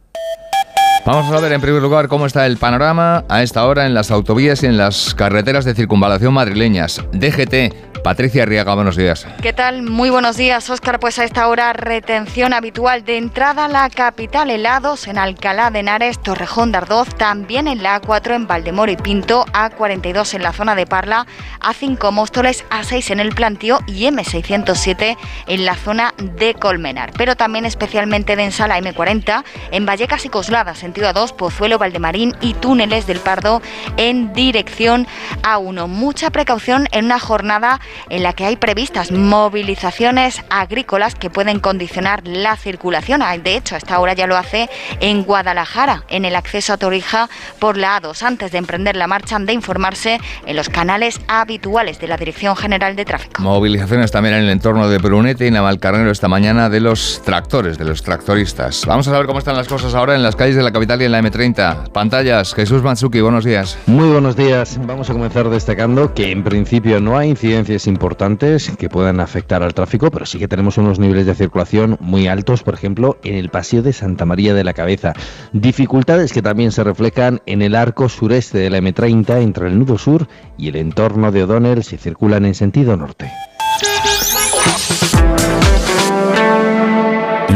Vamos a saber en primer lugar cómo está el panorama a esta hora en las autovías y en las carreteras de circunvalación madrileñas. DGT, Patricia Arriaga, buenos días. ¿Qué tal? Muy buenos días, Óscar. Pues a esta hora retención habitual de entrada a la capital, helados en Alcalá de Henares, Torrejón de Ardoz, también en la A4 en Valdemoro y Pinto, A42 en la zona de Parla, A5 Móstoles, A6 en el Plantío y M607 en la zona de Colmenar. Pero también especialmente densa la M40 en Vallecas y Coslada, sentido A2, Pozuelo, Valdemarín y Túneles del Pardo en dirección A1. Mucha precaución en una jornada en la que hay previstas movilizaciones agrícolas que pueden condicionar la circulación. De hecho, a esta hora ya lo hace en Guadalajara, en el acceso a Torija por la A2. Antes de emprender la marcha, han de informarse en los canales habituales de la Dirección General de Tráfico. Movilizaciones también en el entorno de Brunete y Navalcarnero esta mañana de los tractores, de los tractoristas. Vamos a ver cómo están las cosas ahora en las calles de la capital y en la M30. Pantallas, Jesús Matsuki, buenos días. Muy buenos días. Vamos a comenzar destacando que en principio no hay incidencias importantes que puedan afectar al tráfico, pero sí que tenemos unos niveles de circulación muy altos, por ejemplo, en el paseo de Santa María de la Cabeza. Dificultades que también se reflejan en el arco sureste de la M30 entre el nudo sur y el entorno de O'Donnell si circulan en sentido norte.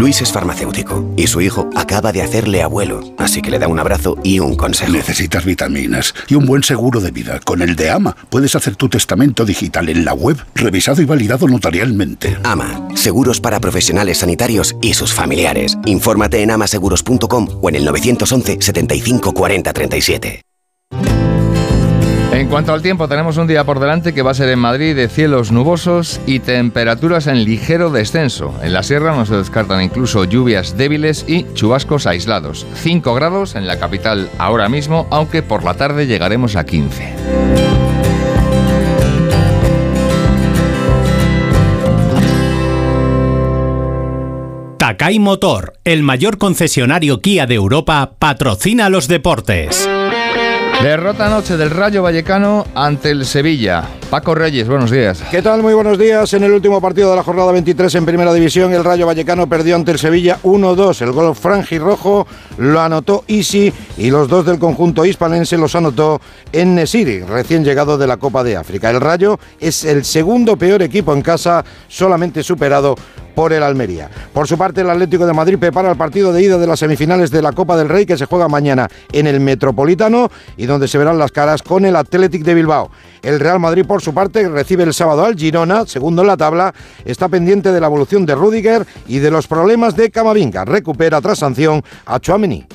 Luis es farmacéutico y su hijo acaba de hacerle abuelo, así que le da un abrazo y un consejo. Necesitas vitaminas y un buen seguro de vida. Con el de AMA puedes hacer tu testamento digital en la web, revisado y validado notarialmente. AMA, seguros para profesionales sanitarios y sus familiares. Infórmate en amaseguros.com o en el 911 75 40 37. En cuanto al tiempo, tenemos un día por delante que va a ser en Madrid de cielos nubosos y temperaturas en ligero descenso. En la sierra no se descartan incluso lluvias débiles y chubascos aislados. 5 grados en la capital ahora mismo, aunque por la tarde llegaremos a 15. Takai Motor, el mayor concesionario Kia de Europa, patrocina los deportes. Derrota anoche del Rayo Vallecano ante el Sevilla. Paco Reyes, buenos días. ¿Qué tal? Muy buenos días. En el último partido de la jornada 23 en Primera División, el Rayo Vallecano perdió ante el Sevilla 1-2. El gol franjirrojo lo anotó Isi y los dos del conjunto hispanense los anotó en Nesiri, recién llegado de la Copa de África. El Rayo es el segundo peor equipo en casa, solamente superado por el Almería. Por su parte, el Atlético de Madrid prepara el partido de ida de las semifinales de la Copa del Rey que se juega mañana en el Metropolitano y donde se verán las caras con el Athletic de Bilbao. El Real Madrid, por su parte, recibe el sábado al Girona, segundo en la tabla, está pendiente de la evolución de Rudiger y de los problemas de Camavinga. Recupera tras sanción a Chouameni.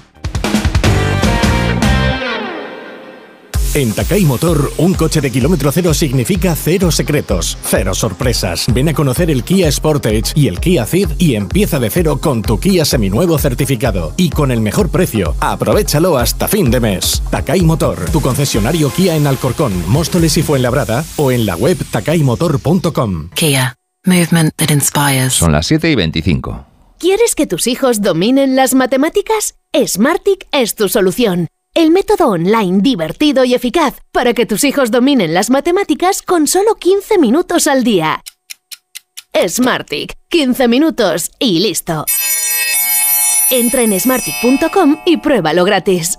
En Takai Motor, un coche de kilómetro cero significa cero secretos, cero sorpresas. Ven a conocer el Kia Sportage y el Kia Ceed y empieza de cero con tu Kia seminuevo certificado. Y con el mejor precio, aprovechalo hasta fin de mes. Takai Motor, tu concesionario Kia en Alcorcón, Móstoles y Fuenlabrada o en la web takaimotor.com. Kia, movement that inspires. Son las 7 y 25. ¿Quieres que tus hijos dominen las matemáticas? Smartic es tu solución. El método online divertido y eficaz para que tus hijos dominen las matemáticas con solo 15 minutos al día. Smartick, 15 minutos y listo. Entra en smartick.com y pruébalo gratis.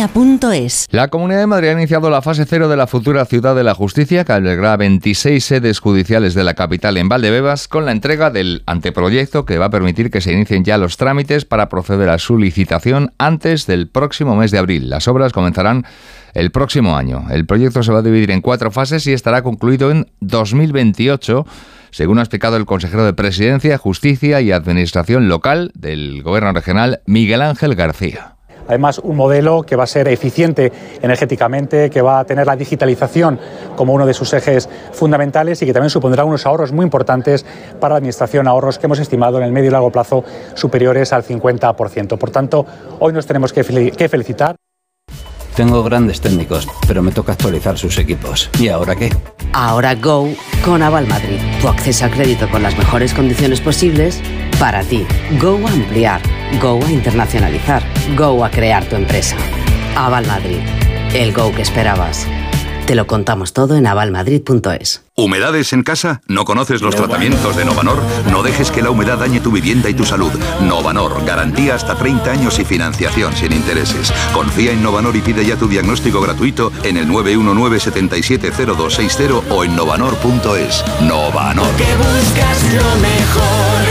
La Comunidad de Madrid ha iniciado la fase cero de la futura Ciudad de la Justicia, que albergará 26 sedes judiciales de la capital en Valdebebas, con la entrega del anteproyecto que va a permitir que se inicien ya los trámites para proceder a su licitación antes del próximo mes de abril. Las obras comenzarán el próximo año. El proyecto se va a dividir en cuatro fases y estará concluido en 2028 según ha explicado el consejero de Presidencia, Justicia y Administración Local del Gobierno Regional, Miguel Ángel García. Además, un modelo que va a ser eficiente energéticamente, que va a tener la digitalización como uno de sus ejes fundamentales y que también supondrá unos ahorros muy importantes para la Administración, ahorros que hemos estimado en el medio y largo plazo superiores al 50%. Por tanto, hoy nos tenemos que felicitar. Tengo grandes técnicos, pero me toca actualizar sus equipos. ¿Y ahora qué? Ahora Go con Aval Madrid. Tu acceso a crédito con las mejores condiciones posibles para ti. Go a ampliar. Go a internacionalizar. Go a crear tu empresa. Aval Madrid. El Go que esperabas. Te lo contamos todo en avalmadrid.es. ¿Humedades en casa? ¿No conoces los tratamientos de Novanor? No dejes que la humedad dañe tu vivienda y tu salud. Novanor, garantía hasta 30 años y financiación sin intereses. Confía en Novanor y pide ya tu diagnóstico gratuito en el 919-770260 o en novanor.es. Novanor. buscas lo mejor.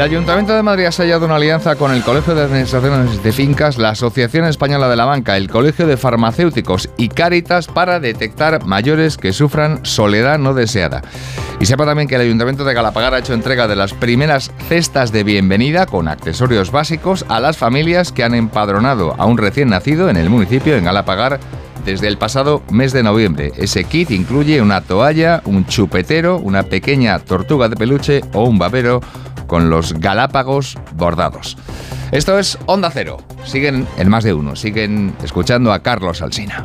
El Ayuntamiento de Madrid ha sellado una alianza con el Colegio de Administraciones de Fincas, la Asociación Española de la Banca, el Colegio de Farmacéuticos y Cáritas para detectar mayores que sufran soledad no deseada. Y sepa también que el Ayuntamiento de Galapagar ha hecho entrega de las primeras cestas de bienvenida con accesorios básicos a las familias que han empadronado a un recién nacido en el municipio en Galapagar desde el pasado mes de noviembre. Ese kit incluye una toalla, un chupetero, una pequeña tortuga de peluche o un babero con los galápagos bordados. Esto es Onda Cero. Siguen el más de uno. Siguen escuchando a Carlos Alsina.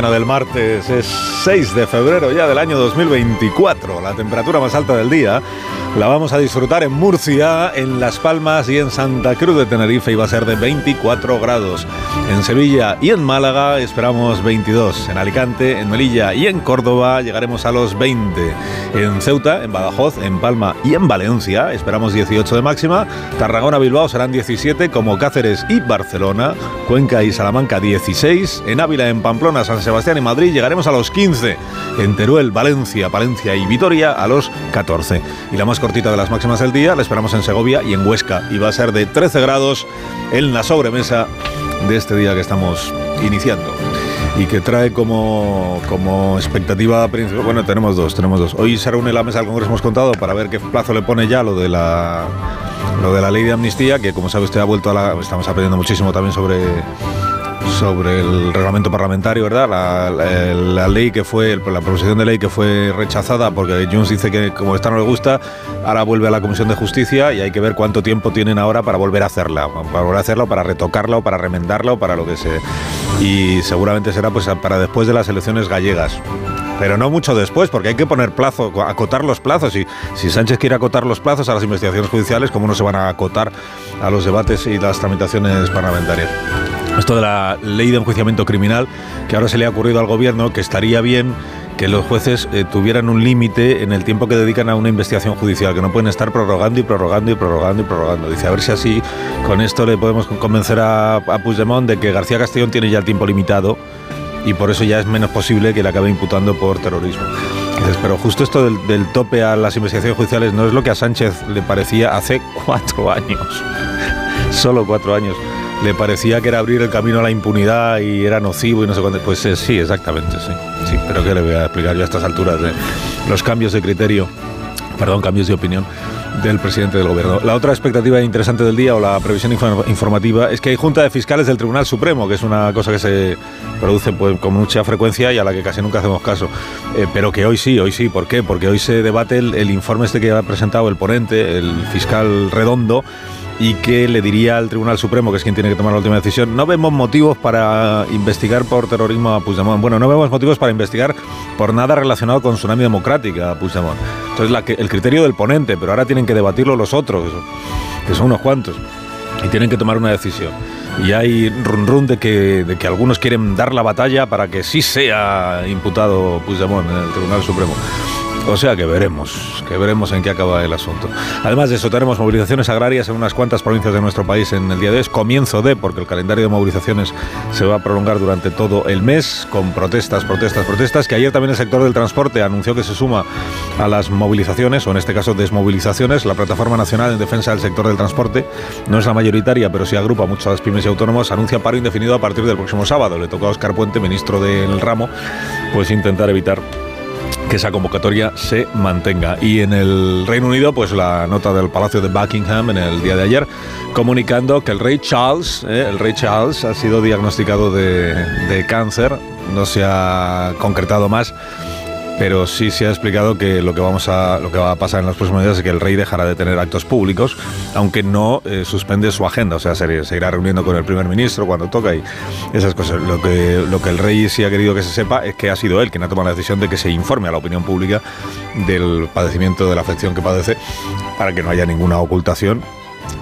Mañana del martes. Es 6 de febrero ya del año 2024. La temperatura más alta del día la vamos a disfrutar en Murcia, en Las Palmas y en Santa Cruz de Tenerife y va a ser de 24 grados. En Sevilla y en Málaga esperamos 22. En Alicante, en Melilla y en Córdoba llegaremos a los 20. En Ceuta, en Badajoz, en Palma y en Valencia esperamos 18 de máxima. Tarragona, Bilbao serán 17, como Cáceres y Barcelona. Cuenca y Salamanca 16. En Ávila, en Pamplona, San Sebastián y Madrid llegaremos a los 15. En Teruel, Valencia, Palencia y Vitoria a los 14. Y la más cortita de las máximas del día la esperamos en Segovia y en Huesca. Y va a ser de 13 grados en la sobremesa de este día que estamos iniciando. Y que trae como, como expectativa principal. Bueno, tenemos dos, tenemos dos. Hoy se reúne la mesa del Congreso, hemos contado, para ver qué plazo le pone ya lo de la lo de la ley de amnistía, que como sabe usted ha vuelto a la. Estamos aprendiendo muchísimo también sobre sobre el reglamento parlamentario, ¿verdad? La, ley que fue, la proposición de ley que fue rechazada porque Junts dice que como esta no le gusta, ahora vuelve a la Comisión de Justicia y hay que ver cuánto tiempo tienen ahora para volver a hacerla, para volver a hacerla, para retocarla, o para remendarla, o para lo que sea. Y seguramente será pues para después de las elecciones gallegas. Pero no mucho después, porque hay que poner plazo, acotar los plazos. Y si Sánchez quiere acotar los plazos a las investigaciones judiciales, ¿cómo no se van a acotar a los debates y las tramitaciones parlamentarias? Esto de la ley de enjuiciamiento criminal, que ahora se le ha ocurrido al gobierno que estaría bien que los jueces eh, tuvieran un límite en el tiempo que dedican a una investigación judicial, que no pueden estar prorrogando y prorrogando y prorrogando y prorrogando. Dice, a ver si así con esto le podemos convencer a, a Puigdemont de que García Castellón tiene ya el tiempo limitado y por eso ya es menos posible que le acabe imputando por terrorismo. Dices, pero justo esto del, del tope a las investigaciones judiciales no es lo que a Sánchez le parecía hace cuatro años, solo cuatro años. Le parecía que era abrir el camino a la impunidad y era nocivo y no sé cuánto. Pues eh, sí, exactamente, sí. Sí, pero ¿qué le voy a explicar yo a estas alturas los cambios de criterio, perdón, cambios de opinión del presidente del gobierno. La otra expectativa interesante del día o la previsión infor- informativa es que hay Junta de Fiscales del Tribunal Supremo, que es una cosa que se produce pues, con mucha frecuencia y a la que casi nunca hacemos caso. Eh, pero que hoy sí, hoy sí. ¿Por qué? Porque hoy se debate el informe este que ha presentado el ponente, el fiscal redondo, y que le diría al Tribunal Supremo, que es quien tiene que tomar la última decisión, no vemos motivos para investigar por terrorismo a Puigdemont. Bueno, no vemos motivos para investigar por nada relacionado con Tsunami Democrática a Puigdemont. Entonces, el criterio del ponente, pero ahora tienen que debatirlo los otros, que son unos cuantos, y tienen que tomar una decisión. Y hay run run de que, de que algunos quieren dar la batalla para que sí sea imputado Puigdemont en el Tribunal Supremo. O sea que veremos, que veremos en qué acaba el asunto. Además de eso, tenemos movilizaciones agrarias en unas cuantas provincias de nuestro país en el día de hoy. Comienzo de, porque el calendario de movilizaciones se va a prolongar durante todo el mes, con protestas, protestas, protestas, que ayer también el sector del transporte anunció que se suma a las movilizaciones, o en este caso desmovilizaciones. La Plataforma Nacional en Defensa del Sector del Transporte no es la mayoritaria, pero sí agrupa las pymes y autónomos, anuncia paro indefinido a partir del próximo sábado. Le tocó a Oscar Puente, ministro del ramo, pues intentar evitar que esa convocatoria se mantenga. Y en el Reino Unido, pues la nota del Palacio de Buckingham en el día de ayer, comunicando que el rey Charles, eh, el rey Charles ha sido diagnosticado de, de cáncer, no se ha concretado más. Pero sí se ha explicado que lo que va a pasar en los próximos días es que el rey dejará de tener actos públicos, aunque no eh, suspende su agenda, o sea, se, se irá reuniendo con el primer ministro cuando toca y esas cosas. Lo que el rey sí ha querido que se sepa es que ha sido él quien ha tomado la decisión de que se informe a la opinión pública del padecimiento de la afección que padece para que no haya ninguna ocultación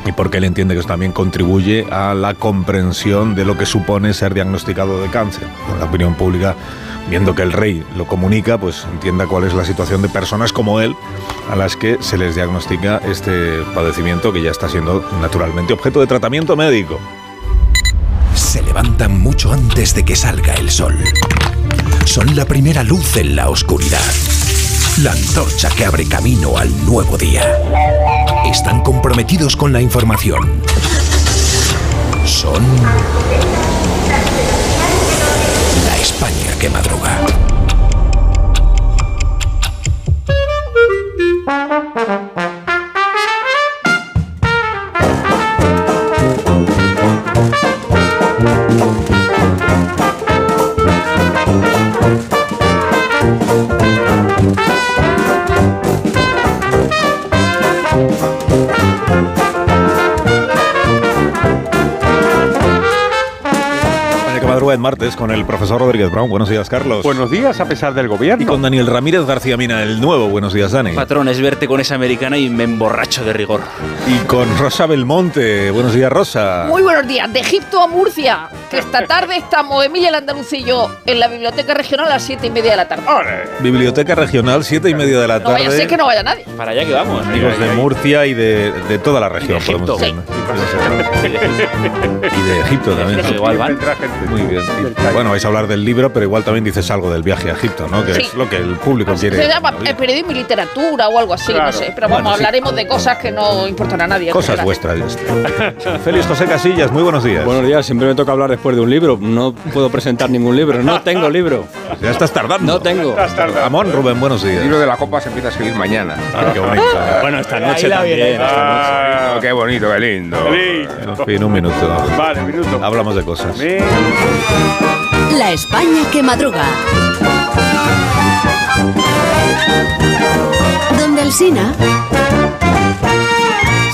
y porque él entiende que eso también contribuye a la comprensión de lo que supone ser diagnosticado de cáncer. La opinión pública, viendo que el rey lo comunica, pues entienda cuál es la situación de personas como él a las que se les diagnostica este padecimiento que ya está siendo naturalmente objeto de tratamiento médico. Se levantan mucho antes de que salga el sol. Son la primera luz en la oscuridad. La antorcha que abre camino al nuevo día. Están comprometidos con la información. Son la España que madruga. En martes con el profesor Rodríguez Brown. Buenos días, Carlos. Buenos días, a pesar del gobierno. Y con Daniel Ramírez García Mina, el nuevo. Buenos días, Dani. Patrón, es verte con esa americana y me emborracho de rigor. Y con Rosa Belmonte. Buenos días, Rosa. Muy buenos días, de Egipto a Murcia, que esta tarde estamos Emilia el Andaluz y yo en la biblioteca regional a las siete y media de la tarde. Biblioteca Regional, siete y media de la No tarde. vaya a ser que no vaya nadie. Para allá que vamos. Amigos de Murcia y de, de toda la región, podemos decir. Y de Egipto también. Sí, igual van. Muy bien. Bueno, vais a hablar del libro, pero igual también dices algo del viaje a Egipto, ¿no? Que Sí. es lo que el público quiere. Se llama eh, periodismo y literatura o algo así, Claro. no sé. Pero Bueno, vamos, sí. hablaremos de cosas que no importan a nadie. Cosas vuestras. Félix José Casillas, muy buenos días. Buenos días, siempre me toca hablar después de un libro. No puedo presentar ningún libro, no tengo libro. Ya estás tardando. No tengo. Ramón Rubén, buenos días. El libro de la copa se empieza a escribir mañana. Ah, qué bonito. Bueno, esta noche la también. esta noche. Ah, qué bonito, qué lindo. En fin, un minuto. Vale, minuto. Hablamos de cosas. La España que madruga. Donde el Sina.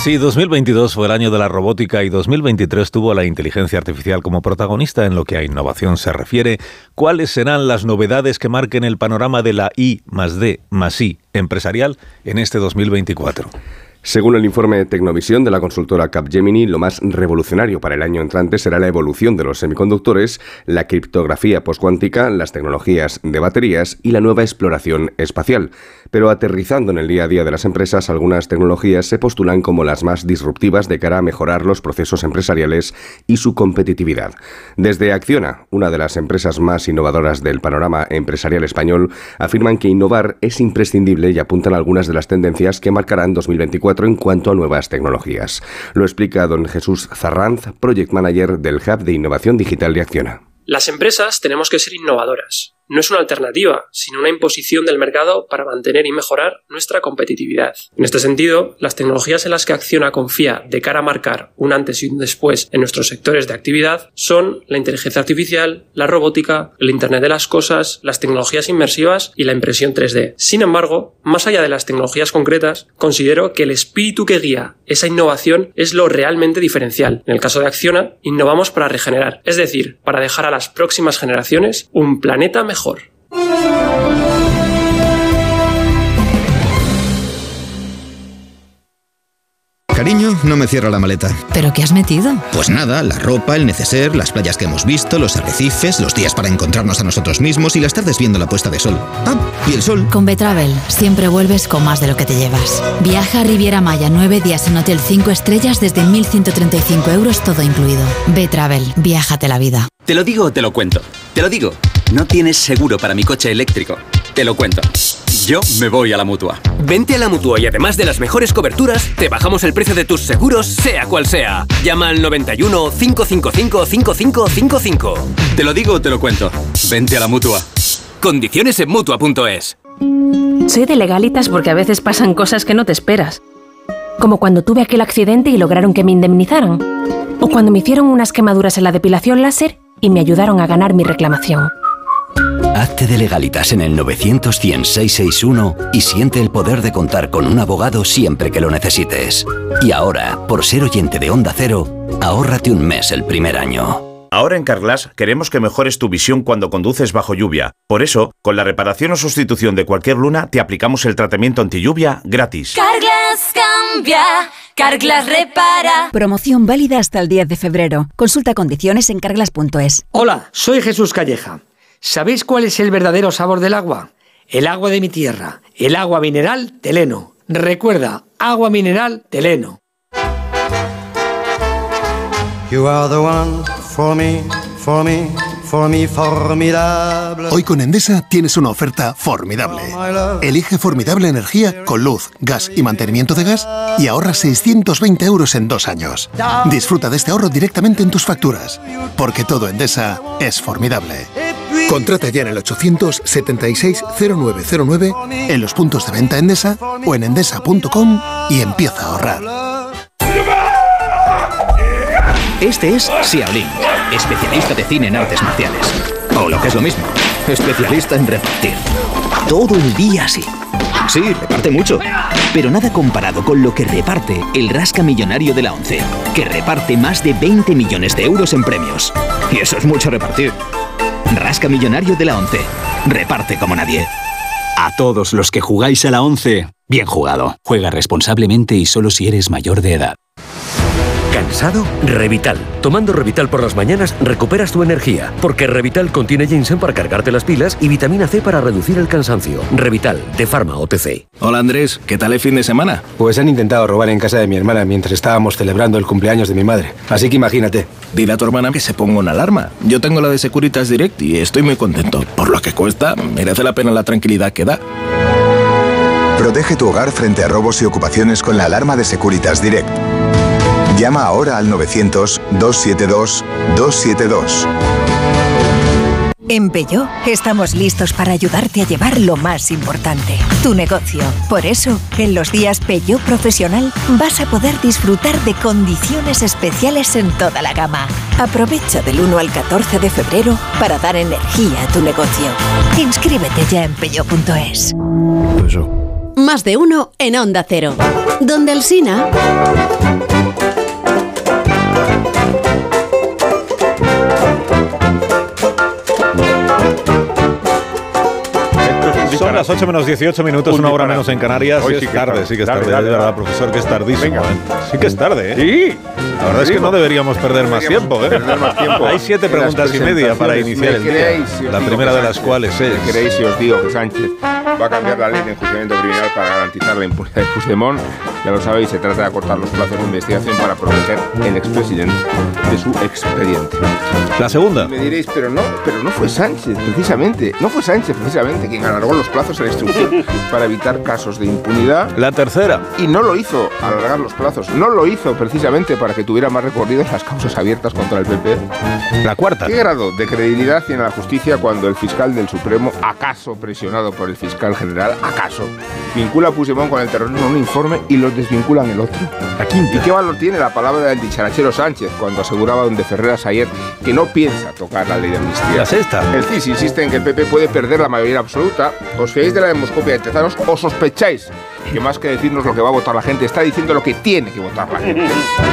Sí, 2022 fue el año de la robótica y 2023 tuvo la inteligencia artificial como protagonista en lo que a innovación se refiere. ¿Cuáles serán las novedades que marquen el panorama de la I más D más I empresarial en este 2024? Según el informe Tecnovisión de la consultora Capgemini, lo más revolucionario para el año entrante será la evolución de los semiconductores, la criptografía postcuántica, las tecnologías de baterías y la nueva exploración espacial. Pero aterrizando en el día a día de las empresas, algunas tecnologías se postulan como las más disruptivas de cara a mejorar los procesos empresariales y su competitividad. Desde Acciona, una de las empresas más innovadoras del panorama empresarial español, afirman que innovar es imprescindible y apuntan algunas de las tendencias que marcarán 2024 en cuanto a nuevas tecnologías. Lo explica don Jesús Zarranz, Project Manager del Hub de Innovación Digital de Acciona. Las empresas tenemos que ser innovadoras no es una alternativa, sino una imposición del mercado para mantener y mejorar nuestra competitividad. En este sentido, las tecnologías en las que Acciona confía de cara a marcar un antes y un después en nuestros sectores de actividad son la inteligencia artificial, la robótica, el Internet de las Cosas, las tecnologías inmersivas y la impresión 3D. Sin embargo, más allá de las tecnologías concretas, considero que el espíritu que guía esa innovación es lo realmente diferencial. En el caso de Acciona, innovamos para regenerar, es decir, para dejar a las próximas generaciones un planeta mejor mejor. Cariño, no me cierra la maleta. ¿Pero qué has metido? Pues nada, la ropa, el neceser, las playas que hemos visto, los arrecifes, los días para encontrarnos a nosotros mismos y las tardes viendo la puesta de sol. Ah, y el sol. Con Betravel siempre vuelves con más de lo que te llevas. Viaja a Riviera Maya nueve días en Hotel 5 estrellas desde 1.135 euros todo incluido. Betravel, viájate la vida. Te lo digo o te lo cuento. Te lo digo. No tienes seguro para mi coche eléctrico. Te lo cuento. Yo me voy a la mutua. Vente a la mutua y además de las mejores coberturas, te bajamos el precio de tus seguros, sea cual sea. Llama al 91 555 5555. Te lo digo o te lo cuento. Vente a la mutua. Condiciones en mutua.es. Soy de legalitas porque a veces pasan cosas que no te esperas. Como cuando tuve aquel accidente y lograron que me indemnizaran. O cuando me hicieron unas quemaduras en la depilación láser y me ayudaron a ganar mi reclamación. Hazte de legalitas en el 900 y siente el poder de contar con un abogado siempre que lo necesites. Y ahora, por ser oyente de Onda Cero, ahórrate un mes el primer año. Ahora en Carglass queremos que mejores tu visión cuando conduces bajo lluvia. Por eso, con la reparación o sustitución de cualquier luna, te aplicamos el tratamiento anti lluvia gratis. Carglass cambia, Carglass repara. Promoción válida hasta el 10 de febrero. Consulta condiciones en carglass.es. Hola, soy Jesús Calleja. ¿Sabéis cuál es el verdadero sabor del agua? El agua de mi tierra, el agua mineral Teleno. Recuerda, agua mineral Teleno. You are the one for me, for me, for me, formidable. Hoy con Endesa tienes una oferta formidable. Elige formidable energía con luz, gas y mantenimiento de gas y ahorra 620 euros en dos años. Disfruta de este ahorro directamente en tus facturas, porque todo Endesa es formidable. Contrata ya en el 876-0909, en los puntos de venta Endesa o en endesa.com y empieza a ahorrar. Este es Xiaolin, especialista de cine en artes marciales. O lo que es lo mismo, especialista en repartir. Todo el día así. Sí, reparte mucho. Pero nada comparado con lo que reparte el Rasca Millonario de la ONCE, que reparte más de 20 millones de euros en premios. Y eso es mucho repartir. Rasca Millonario de la ONCE. Reparte como nadie. A todos los que jugáis a la ONCE, bien jugado. Juega responsablemente y solo si eres mayor de edad. ¿Cansado? Revital. Tomando Revital por las mañanas recuperas tu energía, porque Revital contiene ginseng para cargarte las pilas y vitamina C para reducir el cansancio. Revital, de Pharma OTC. Hola Andrés, ¿qué tal el fin de semana? Pues han intentado robar en casa de mi hermana mientras estábamos celebrando el cumpleaños de mi madre. Así que imagínate. Dile a tu hermana que se ponga una alarma. Yo tengo la de Securitas Direct y estoy muy contento. Por lo que cuesta, merece la pena la tranquilidad que da. Protege tu hogar frente a robos y ocupaciones con la alarma de Securitas Direct. Llama ahora al 900-272-272. En Peugeot estamos listos para ayudarte a llevar lo más importante, tu negocio. Por eso, en los días Peugeot Profesional vas a poder disfrutar de condiciones especiales en toda la gama. Aprovecha del 1 al 14 de febrero para dar energía a tu negocio. Inscríbete ya en peugeot.es. Más de uno en Onda Cero. Donde el Sina... Son las 8 menos 18 minutos, Un una hora menos en Canarias. Hoy Sí es que tarde, sí que es Dale, tarde. dale, verdad, profesor, que es tardísimo. ¿eh? Sí que es tarde, ¿eh? Sí. La verdad es que no deberíamos perder más tiempo, ¿eh? perder más tiempo. Hay siete preguntas y media para iniciar ¿Me el día. La primera de las cuales es... ¿Me creéis si os digo que Sánchez va a cambiar la ley de enjuiciamiento criminal para garantizar la impunidad de Puigdemont? Ya lo sabéis, se trata de acortar los plazos de investigación para proteger el expresidente de su expediente. La segunda. Me diréis, pero no, pero no fue Sánchez, precisamente. No fue Sánchez, precisamente, quien alargó los plazos la instrucción para evitar casos de impunidad. La tercera. Y no lo hizo alargar los plazos. No lo hizo precisamente para que tuviera más recorrido las causas abiertas contra el PP. La cuarta. ¿Qué grado de credibilidad tiene la justicia cuando el fiscal del Supremo, acaso presionado por el fiscal general, acaso, vincula a Puigdemont con el terrorismo en un informe y los desvincula en el otro? ¿Y qué valor tiene la palabra del dicharachero Sánchez cuando aseguraba donde Ferreras ayer que no piensa tocar la ley de amnistía? La sexta. El CIS insiste en que el PP puede perder la mayoría absoluta. ¿Os fiáis de la demoscopia de Tezanos o sospecháis que más que decirnos lo que va a votar la gente, está diciendo lo que tiene que votar la gente?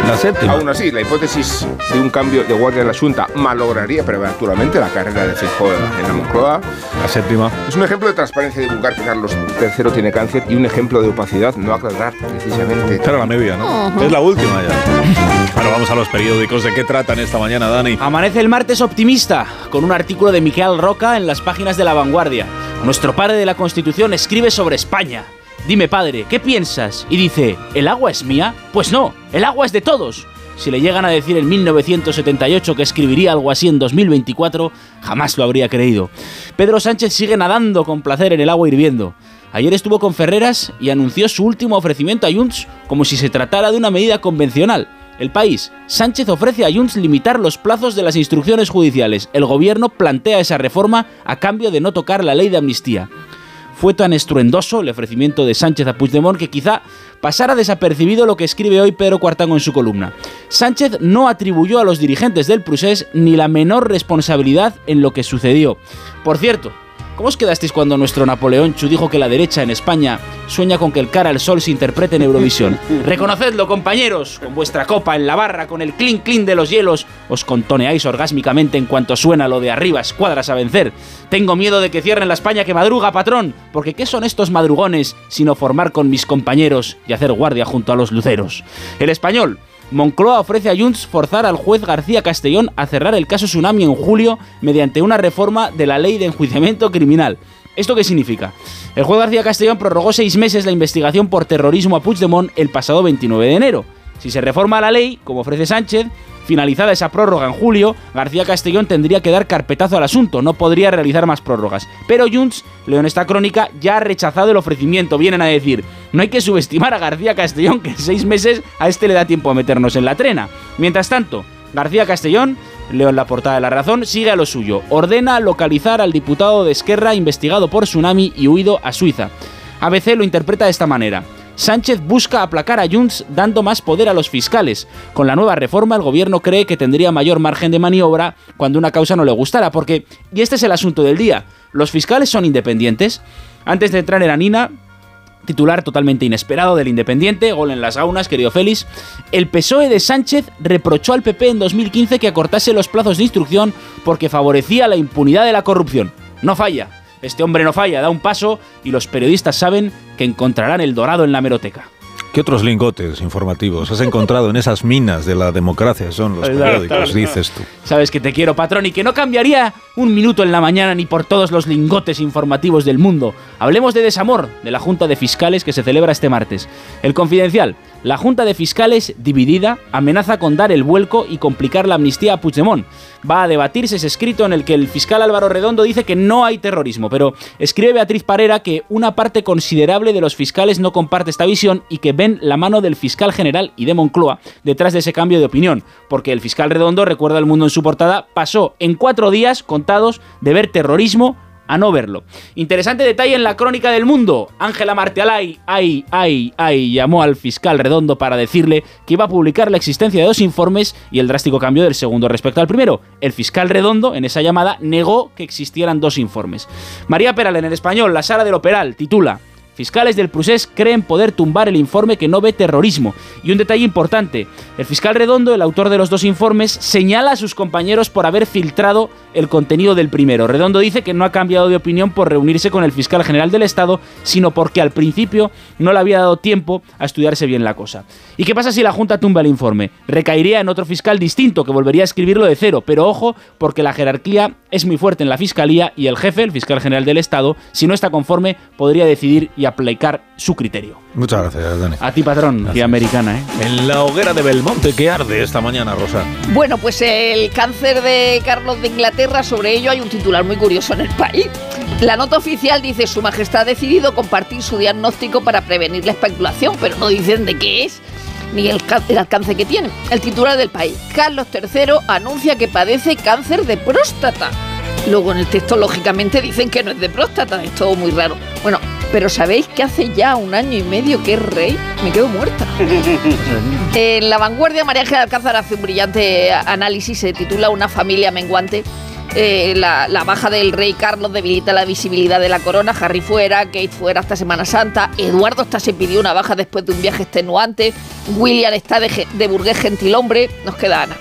La séptima. Aún así, la hipótesis de un cambio de guardia en la Junta malograría prematuramente la carrera de Feijóo en la Moncloa. La séptima. Es un ejemplo de transparencia divulgar que Carlos III tiene cáncer y un ejemplo de opacidad no aclarar precisamente. Era la media, ¿no? Es la última ya. Bueno, vamos a los periódicos. ¿De qué tratan esta mañana, Dani? Amanece el martes optimista, con un artículo de Miquel Roca en las páginas de La Vanguardia. Nuestro padre de la Constitución escribe sobre España. Dime, padre, ¿qué piensas? Y dice, ¿el agua es mía? Pues no, el agua es de todos. Si le llegan a decir en 1978 que escribiría algo así en 2024, jamás lo habría creído. Pedro Sánchez sigue nadando con placer en el agua hirviendo. Ayer estuvo con Ferreras y anunció su último ofrecimiento a Junts como si se tratara de una medida convencional. El país. Sánchez ofrece a Junts limitar los plazos de las instrucciones judiciales. El gobierno plantea esa reforma a cambio de no tocar la ley de amnistía. Fue tan estruendoso el ofrecimiento de Sánchez a Puigdemont que quizá pasara desapercibido lo que escribe hoy Pedro Cuartango en su columna. Sánchez no atribuyó a los dirigentes del Prusés ni la menor responsabilidad en lo que sucedió. Por cierto, ¿Cómo os quedasteis cuando nuestro Napoleón Chu dijo que la derecha en España sueña con que el cara al sol se interprete en Eurovisión? Reconocedlo, compañeros, con vuestra copa en la barra, con el clink clink de los hielos, os contoneáis orgásmicamente en cuanto suena lo de arriba, escuadras a vencer. Tengo miedo de que cierren la España que madruga, patrón, porque ¿qué son estos madrugones sino formar con mis compañeros y hacer guardia junto a los luceros? El español, Moncloa ofrece a Junts forzar al juez García Castellón a cerrar el caso Tsunami en julio mediante una reforma de la ley de enjuiciamiento criminal. ¿Esto qué significa? El juez García Castellón prorrogó seis meses la investigación por terrorismo a Puigdemont el pasado 29 de enero. Si se reforma la ley, como ofrece Sánchez, finalizada esa prórroga en julio, García Castellón tendría que dar carpetazo al asunto, no podría realizar más prórrogas. Pero Junts, leo en esta crónica, ya ha rechazado el ofrecimiento. Vienen a decir, no hay que subestimar a García Castellón, que en seis meses a este le da tiempo a meternos en la trena. Mientras tanto, García Castellón, leo en la portada de La Razón, sigue a lo suyo. Ordena localizar al diputado de Esquerra investigado por Tsunami y huido a Suiza. ABC lo interpreta de esta manera. Sánchez busca aplacar a Junts dando más poder a los fiscales. Con la nueva reforma el gobierno cree que tendría mayor margen de maniobra cuando una causa no le gustara, porque, y este es el asunto del día, ¿los fiscales son independientes? Antes de entrar en Anina, titular totalmente inesperado del Independiente, gol en las gaunas, querido Félix. El PSOE de Sánchez reprochó al PP en 2015 que acortase los plazos de instrucción porque favorecía la impunidad de la corrupción. No falla. Este hombre no falla, da un paso y los periodistas saben que encontrarán el dorado en la meroteca. ¿Qué otros lingotes informativos has encontrado en esas minas de la democracia? Son los periódicos, dices tú. Sabes que te quiero, patrón, y que no cambiaría un minuto en la mañana ni por todos los lingotes informativos del mundo. Hablemos de desamor de la Junta de Fiscales que se celebra este martes. El Confidencial. La Junta de Fiscales, dividida, amenaza con dar el vuelco y complicar la amnistía a Puigdemont. Va a debatirse ese escrito en el que el fiscal Álvaro Redondo dice que no hay terrorismo, pero escribe Beatriz Parera que una parte considerable de los fiscales no comparte esta visión y que ven la mano del fiscal general y de Moncloa detrás de ese cambio de opinión, porque el fiscal Redondo, recuerda el mundo en su portada, pasó en cuatro días contados de ver terrorismo a no verlo. Interesante detalle en la crónica del mundo. Ángela Martealay, ay, ay, ay, llamó al fiscal Redondo para decirle que iba a publicar la existencia de dos informes y el drástico cambio del segundo respecto al primero. El fiscal Redondo, en esa llamada, negó que existieran dos informes. María Peral, en el español, la sala del Operal, titula Fiscales del Prusés creen poder tumbar el informe que no ve terrorismo. Y un detalle importante, el fiscal Redondo, el autor de los dos informes, señala a sus compañeros por haber filtrado el contenido del primero. Redondo dice que no ha cambiado de opinión por reunirse con el fiscal general del Estado, sino porque al principio no le había dado tiempo a estudiarse bien la cosa. ¿Y qué pasa si la Junta tumba el informe? Recaería en otro fiscal distinto que volvería a escribirlo de cero, pero ojo, porque la jerarquía es muy fuerte en la Fiscalía y el jefe, el fiscal general del Estado, si no está conforme, podría decidir y aplicar su criterio. Muchas gracias, Dani. A ti, patrón, y americana, ¿eh? En la hoguera de Belmonte, ¿qué arde esta mañana, Rosa? Bueno, pues el cáncer de Carlos de Inglaterra, sobre ello hay un titular muy curioso en el país. La nota oficial dice Su Majestad ha decidido compartir su diagnóstico para prevenir la especulación, pero no dicen de qué es ni el, el alcance que tiene. El titular del país, Carlos III anuncia que padece cáncer de próstata. Luego en el texto, lógicamente, dicen que no es de próstata. Es todo muy raro. Bueno, pero ¿sabéis que hace ya un año y medio que es rey? Me quedo muerta. en La Vanguardia, María Ángel Alcázar hace un brillante análisis. Se titula Una familia menguante. Eh, la, la, baja del rey Carlos debilita la visibilidad de la corona. Harry fuera, Kate fuera hasta Semana Santa. Eduardo hasta se pidió una baja después de un viaje extenuante. William está de, de burgués gentilhombre. Nos queda Ana.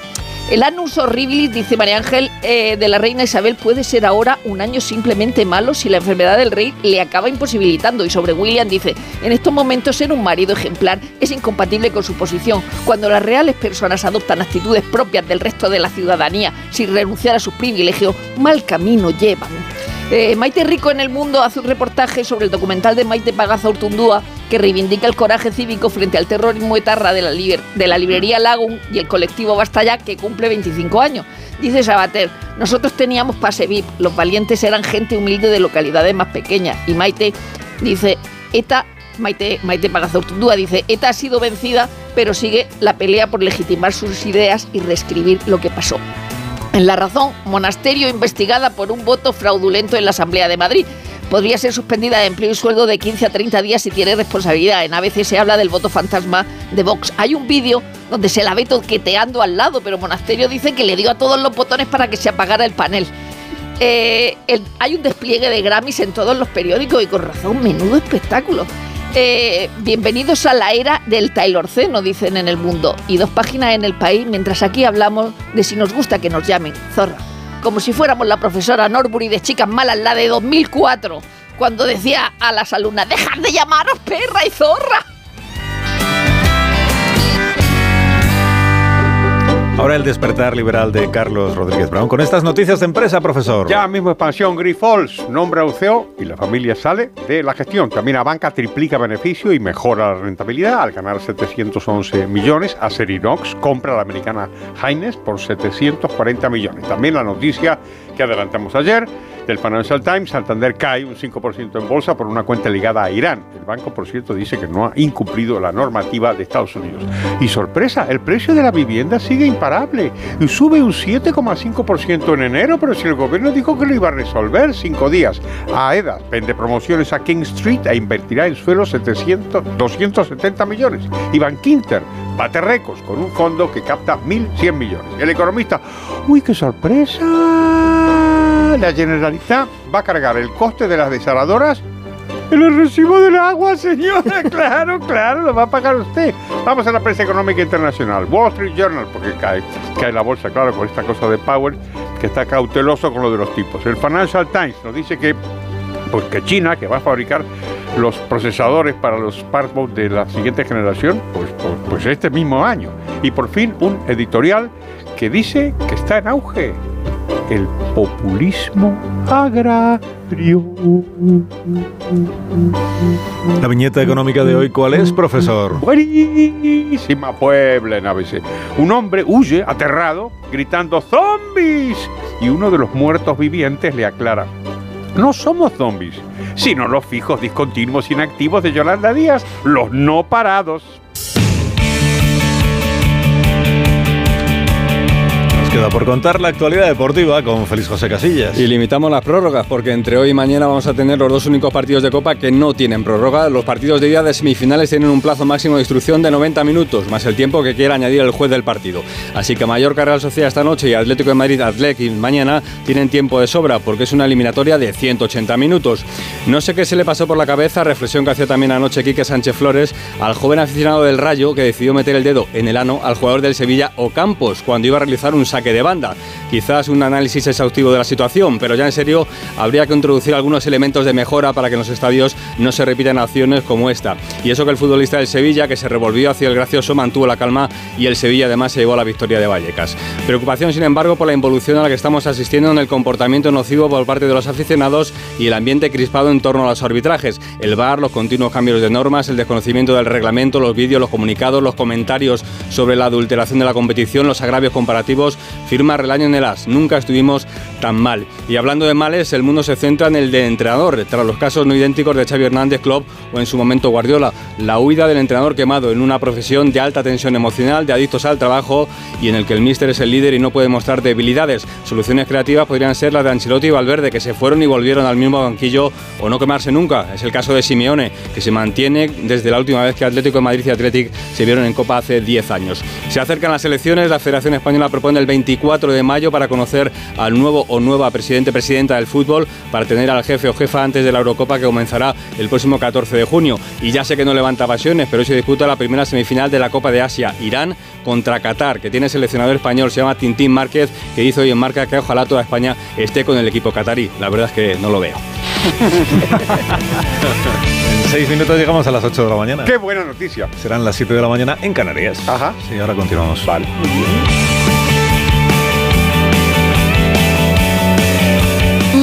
El annus horribilis, dice María Ángel, eh, de la reina Isabel puede ser ahora un año simplemente malo si la enfermedad del rey le acaba imposibilitando. Y sobre William dice, en estos momentos ser un marido ejemplar es incompatible con su posición. Cuando las reales personas adoptan actitudes propias del resto de la ciudadanía sin renunciar a sus privilegios, mal camino llevan. Eh, Maite Rico en el Mundo hace un reportaje sobre el documental de Maite Pagaza Urtundúa que reivindica el coraje cívico frente al terrorismo etarra de la, librería Lagun y el colectivo Basta Ya que cumple 25 años. Dice Sabater, nosotros teníamos pase VIP, los valientes eran gente humilde de localidades más pequeñas. Y Maite dice, ETA, Maite, Maite Pagaza dice, ETA ha sido vencida, pero sigue la pelea por legitimar sus ideas y reescribir lo que pasó. En La Razón, monasterio investigada por un voto fraudulento en la Asamblea de Madrid. Podría ser suspendida de empleo y sueldo de 15 a 30 días si tiene responsabilidad. En ABC se habla del voto fantasma de Vox. Hay un vídeo donde se la ve toqueteando al lado, pero Monasterio dice que le dio a todos los botones para que se apagara el panel. Eh, hay un despliegue de Grammys en todos los periódicos y con razón, menudo espectáculo. Eh, bienvenidos a la era del Taylorceno, dicen en el mundo. Y dos páginas en el país, mientras aquí hablamos de si nos gusta que nos llamen zorra. Como si fuéramos la profesora Norbury de Chicas Malas, la de 2004, cuando decía a las alumnas, dejad de llamaros perra y zorra. Ahora el despertar liberal de Carlos Rodríguez Brown. Con estas noticias de empresa, profesor. Ya mismo expansión Grifols, nombra un CEO y la familia sale de la gestión. También a banca triplica beneficio y mejora la rentabilidad al ganar 711 millones. A Serinox compra la americana Heinz por 740 millones. También la noticia que adelantamos ayer del Financial Times, Santander cae un 5% en bolsa por una cuenta ligada a Irán. El banco, por cierto, dice que no ha incumplido la normativa de Estados Unidos. Y sorpresa, el precio de la vivienda sigue imparable y sube un 7,5% en enero, pero si el gobierno dijo que lo iba a resolver cinco días. AEDAS vende promociones a King Street e invertirá en suelo 700, 270 millones. Iván Quinter bate récords con un fondo que capta 1.100 millones. El economista, uy, qué sorpresa. La Generalitat va a cargar el coste de las desaladoras en el recibo del agua, señora. Claro, claro, lo va a pagar usted. Vamos a la prensa económica internacional. Wall Street Journal, porque cae, cae la bolsa, claro, con esta cosa de Power, que está cauteloso con lo de los tipos. El Financial Times nos dice que, pues que China, que va a fabricar los procesadores para los smartphones de la siguiente generación, pues, pues, pues este mismo año. Y por fin un editorial que dice que está en auge el populismo agrario. La viñeta económica de hoy, ¿cuál es, profesor? Buenísima Puebla en ABC. Un hombre huye aterrado, gritando ¡Zombies! Y uno de los muertos vivientes le aclara. No somos zombies, sino los fijos discontinuos inactivos de Yolanda Díaz, los no parados. Queda por contar la actualidad deportiva con Félix José Casillas. Y limitamos las prórrogas porque entre hoy y mañana vamos a tener los dos únicos partidos de Copa que no tienen prórroga. Los partidos de día de semifinales tienen un plazo máximo de instrucción de 90 minutos, más el tiempo que quiera añadir el juez del partido. Así que Mallorca Real Sociedad esta noche y Atlético de Madrid Atlético mañana tienen tiempo de sobra porque es una eliminatoria de 180 minutos. No sé qué se le pasó por la cabeza, reflexión que hacía también anoche Quique Sánchez Flores, al joven aficionado del Rayo que decidió meter el dedo en el ano al jugador del Sevilla Ocampos cuando iba a realizar un saque de banda. Quizás un análisis exhaustivo de la situación, pero ya en serio habría que introducir algunos elementos de mejora para que en los estadios no se repitan acciones como esta. Y eso que el futbolista del Sevilla, que se revolvió hacia el gracioso, mantuvo la calma y el Sevilla además se llevó a la victoria de Vallecas. Preocupación, sin embargo, por la involución a la que estamos asistiendo en el comportamiento nocivo por parte de los aficionados y el ambiente crispado en torno a los arbitrajes. El VAR, los continuos cambios de normas, el desconocimiento del reglamento, los vídeos, los comunicados, los comentarios sobre la adulteración de la competición, los agravios comparativos, firma Relaño en el AS. Nunca estuvimos tan mal. Y hablando de males, el mundo se centra en el de entrenador, tras los casos no idénticos de Xavi Hernández, Klopp o en su momento Guardiola. La huida del entrenador quemado en una profesión de alta tensión emocional, de adictos al trabajo y en el que el míster es el líder y no puede mostrar debilidades. Soluciones creativas podrían ser las de Ancelotti y Valverde, que se fueron y volvieron al mismo banquillo o no quemarse nunca. Es el caso de Simeone, que se mantiene desde la última vez que Atlético de Madrid y Atlético se vieron en Copa hace 10 años. Se acercan las elecciones, la Federación Española propone el 24 de mayo para conocer al nuevo o nueva presidente presidenta del fútbol, para tener al jefe o jefa antes de la Eurocopa que comenzará el próximo 14 de junio. Y ya sé que no levanta pasiones, pero hoy se disputa la primera semifinal de la Copa de Asia, Irán contra Qatar, que tiene seleccionador español, se llama Tintín Márquez, que dice hoy en marca que ojalá toda España esté con el equipo qatarí. La verdad es que no lo veo. En seis minutos llegamos a las 8 de la mañana. ¡Qué buena noticia! Serán las 7 de la mañana en Canarias. Ajá. Sí, ahora continuamos. Vale.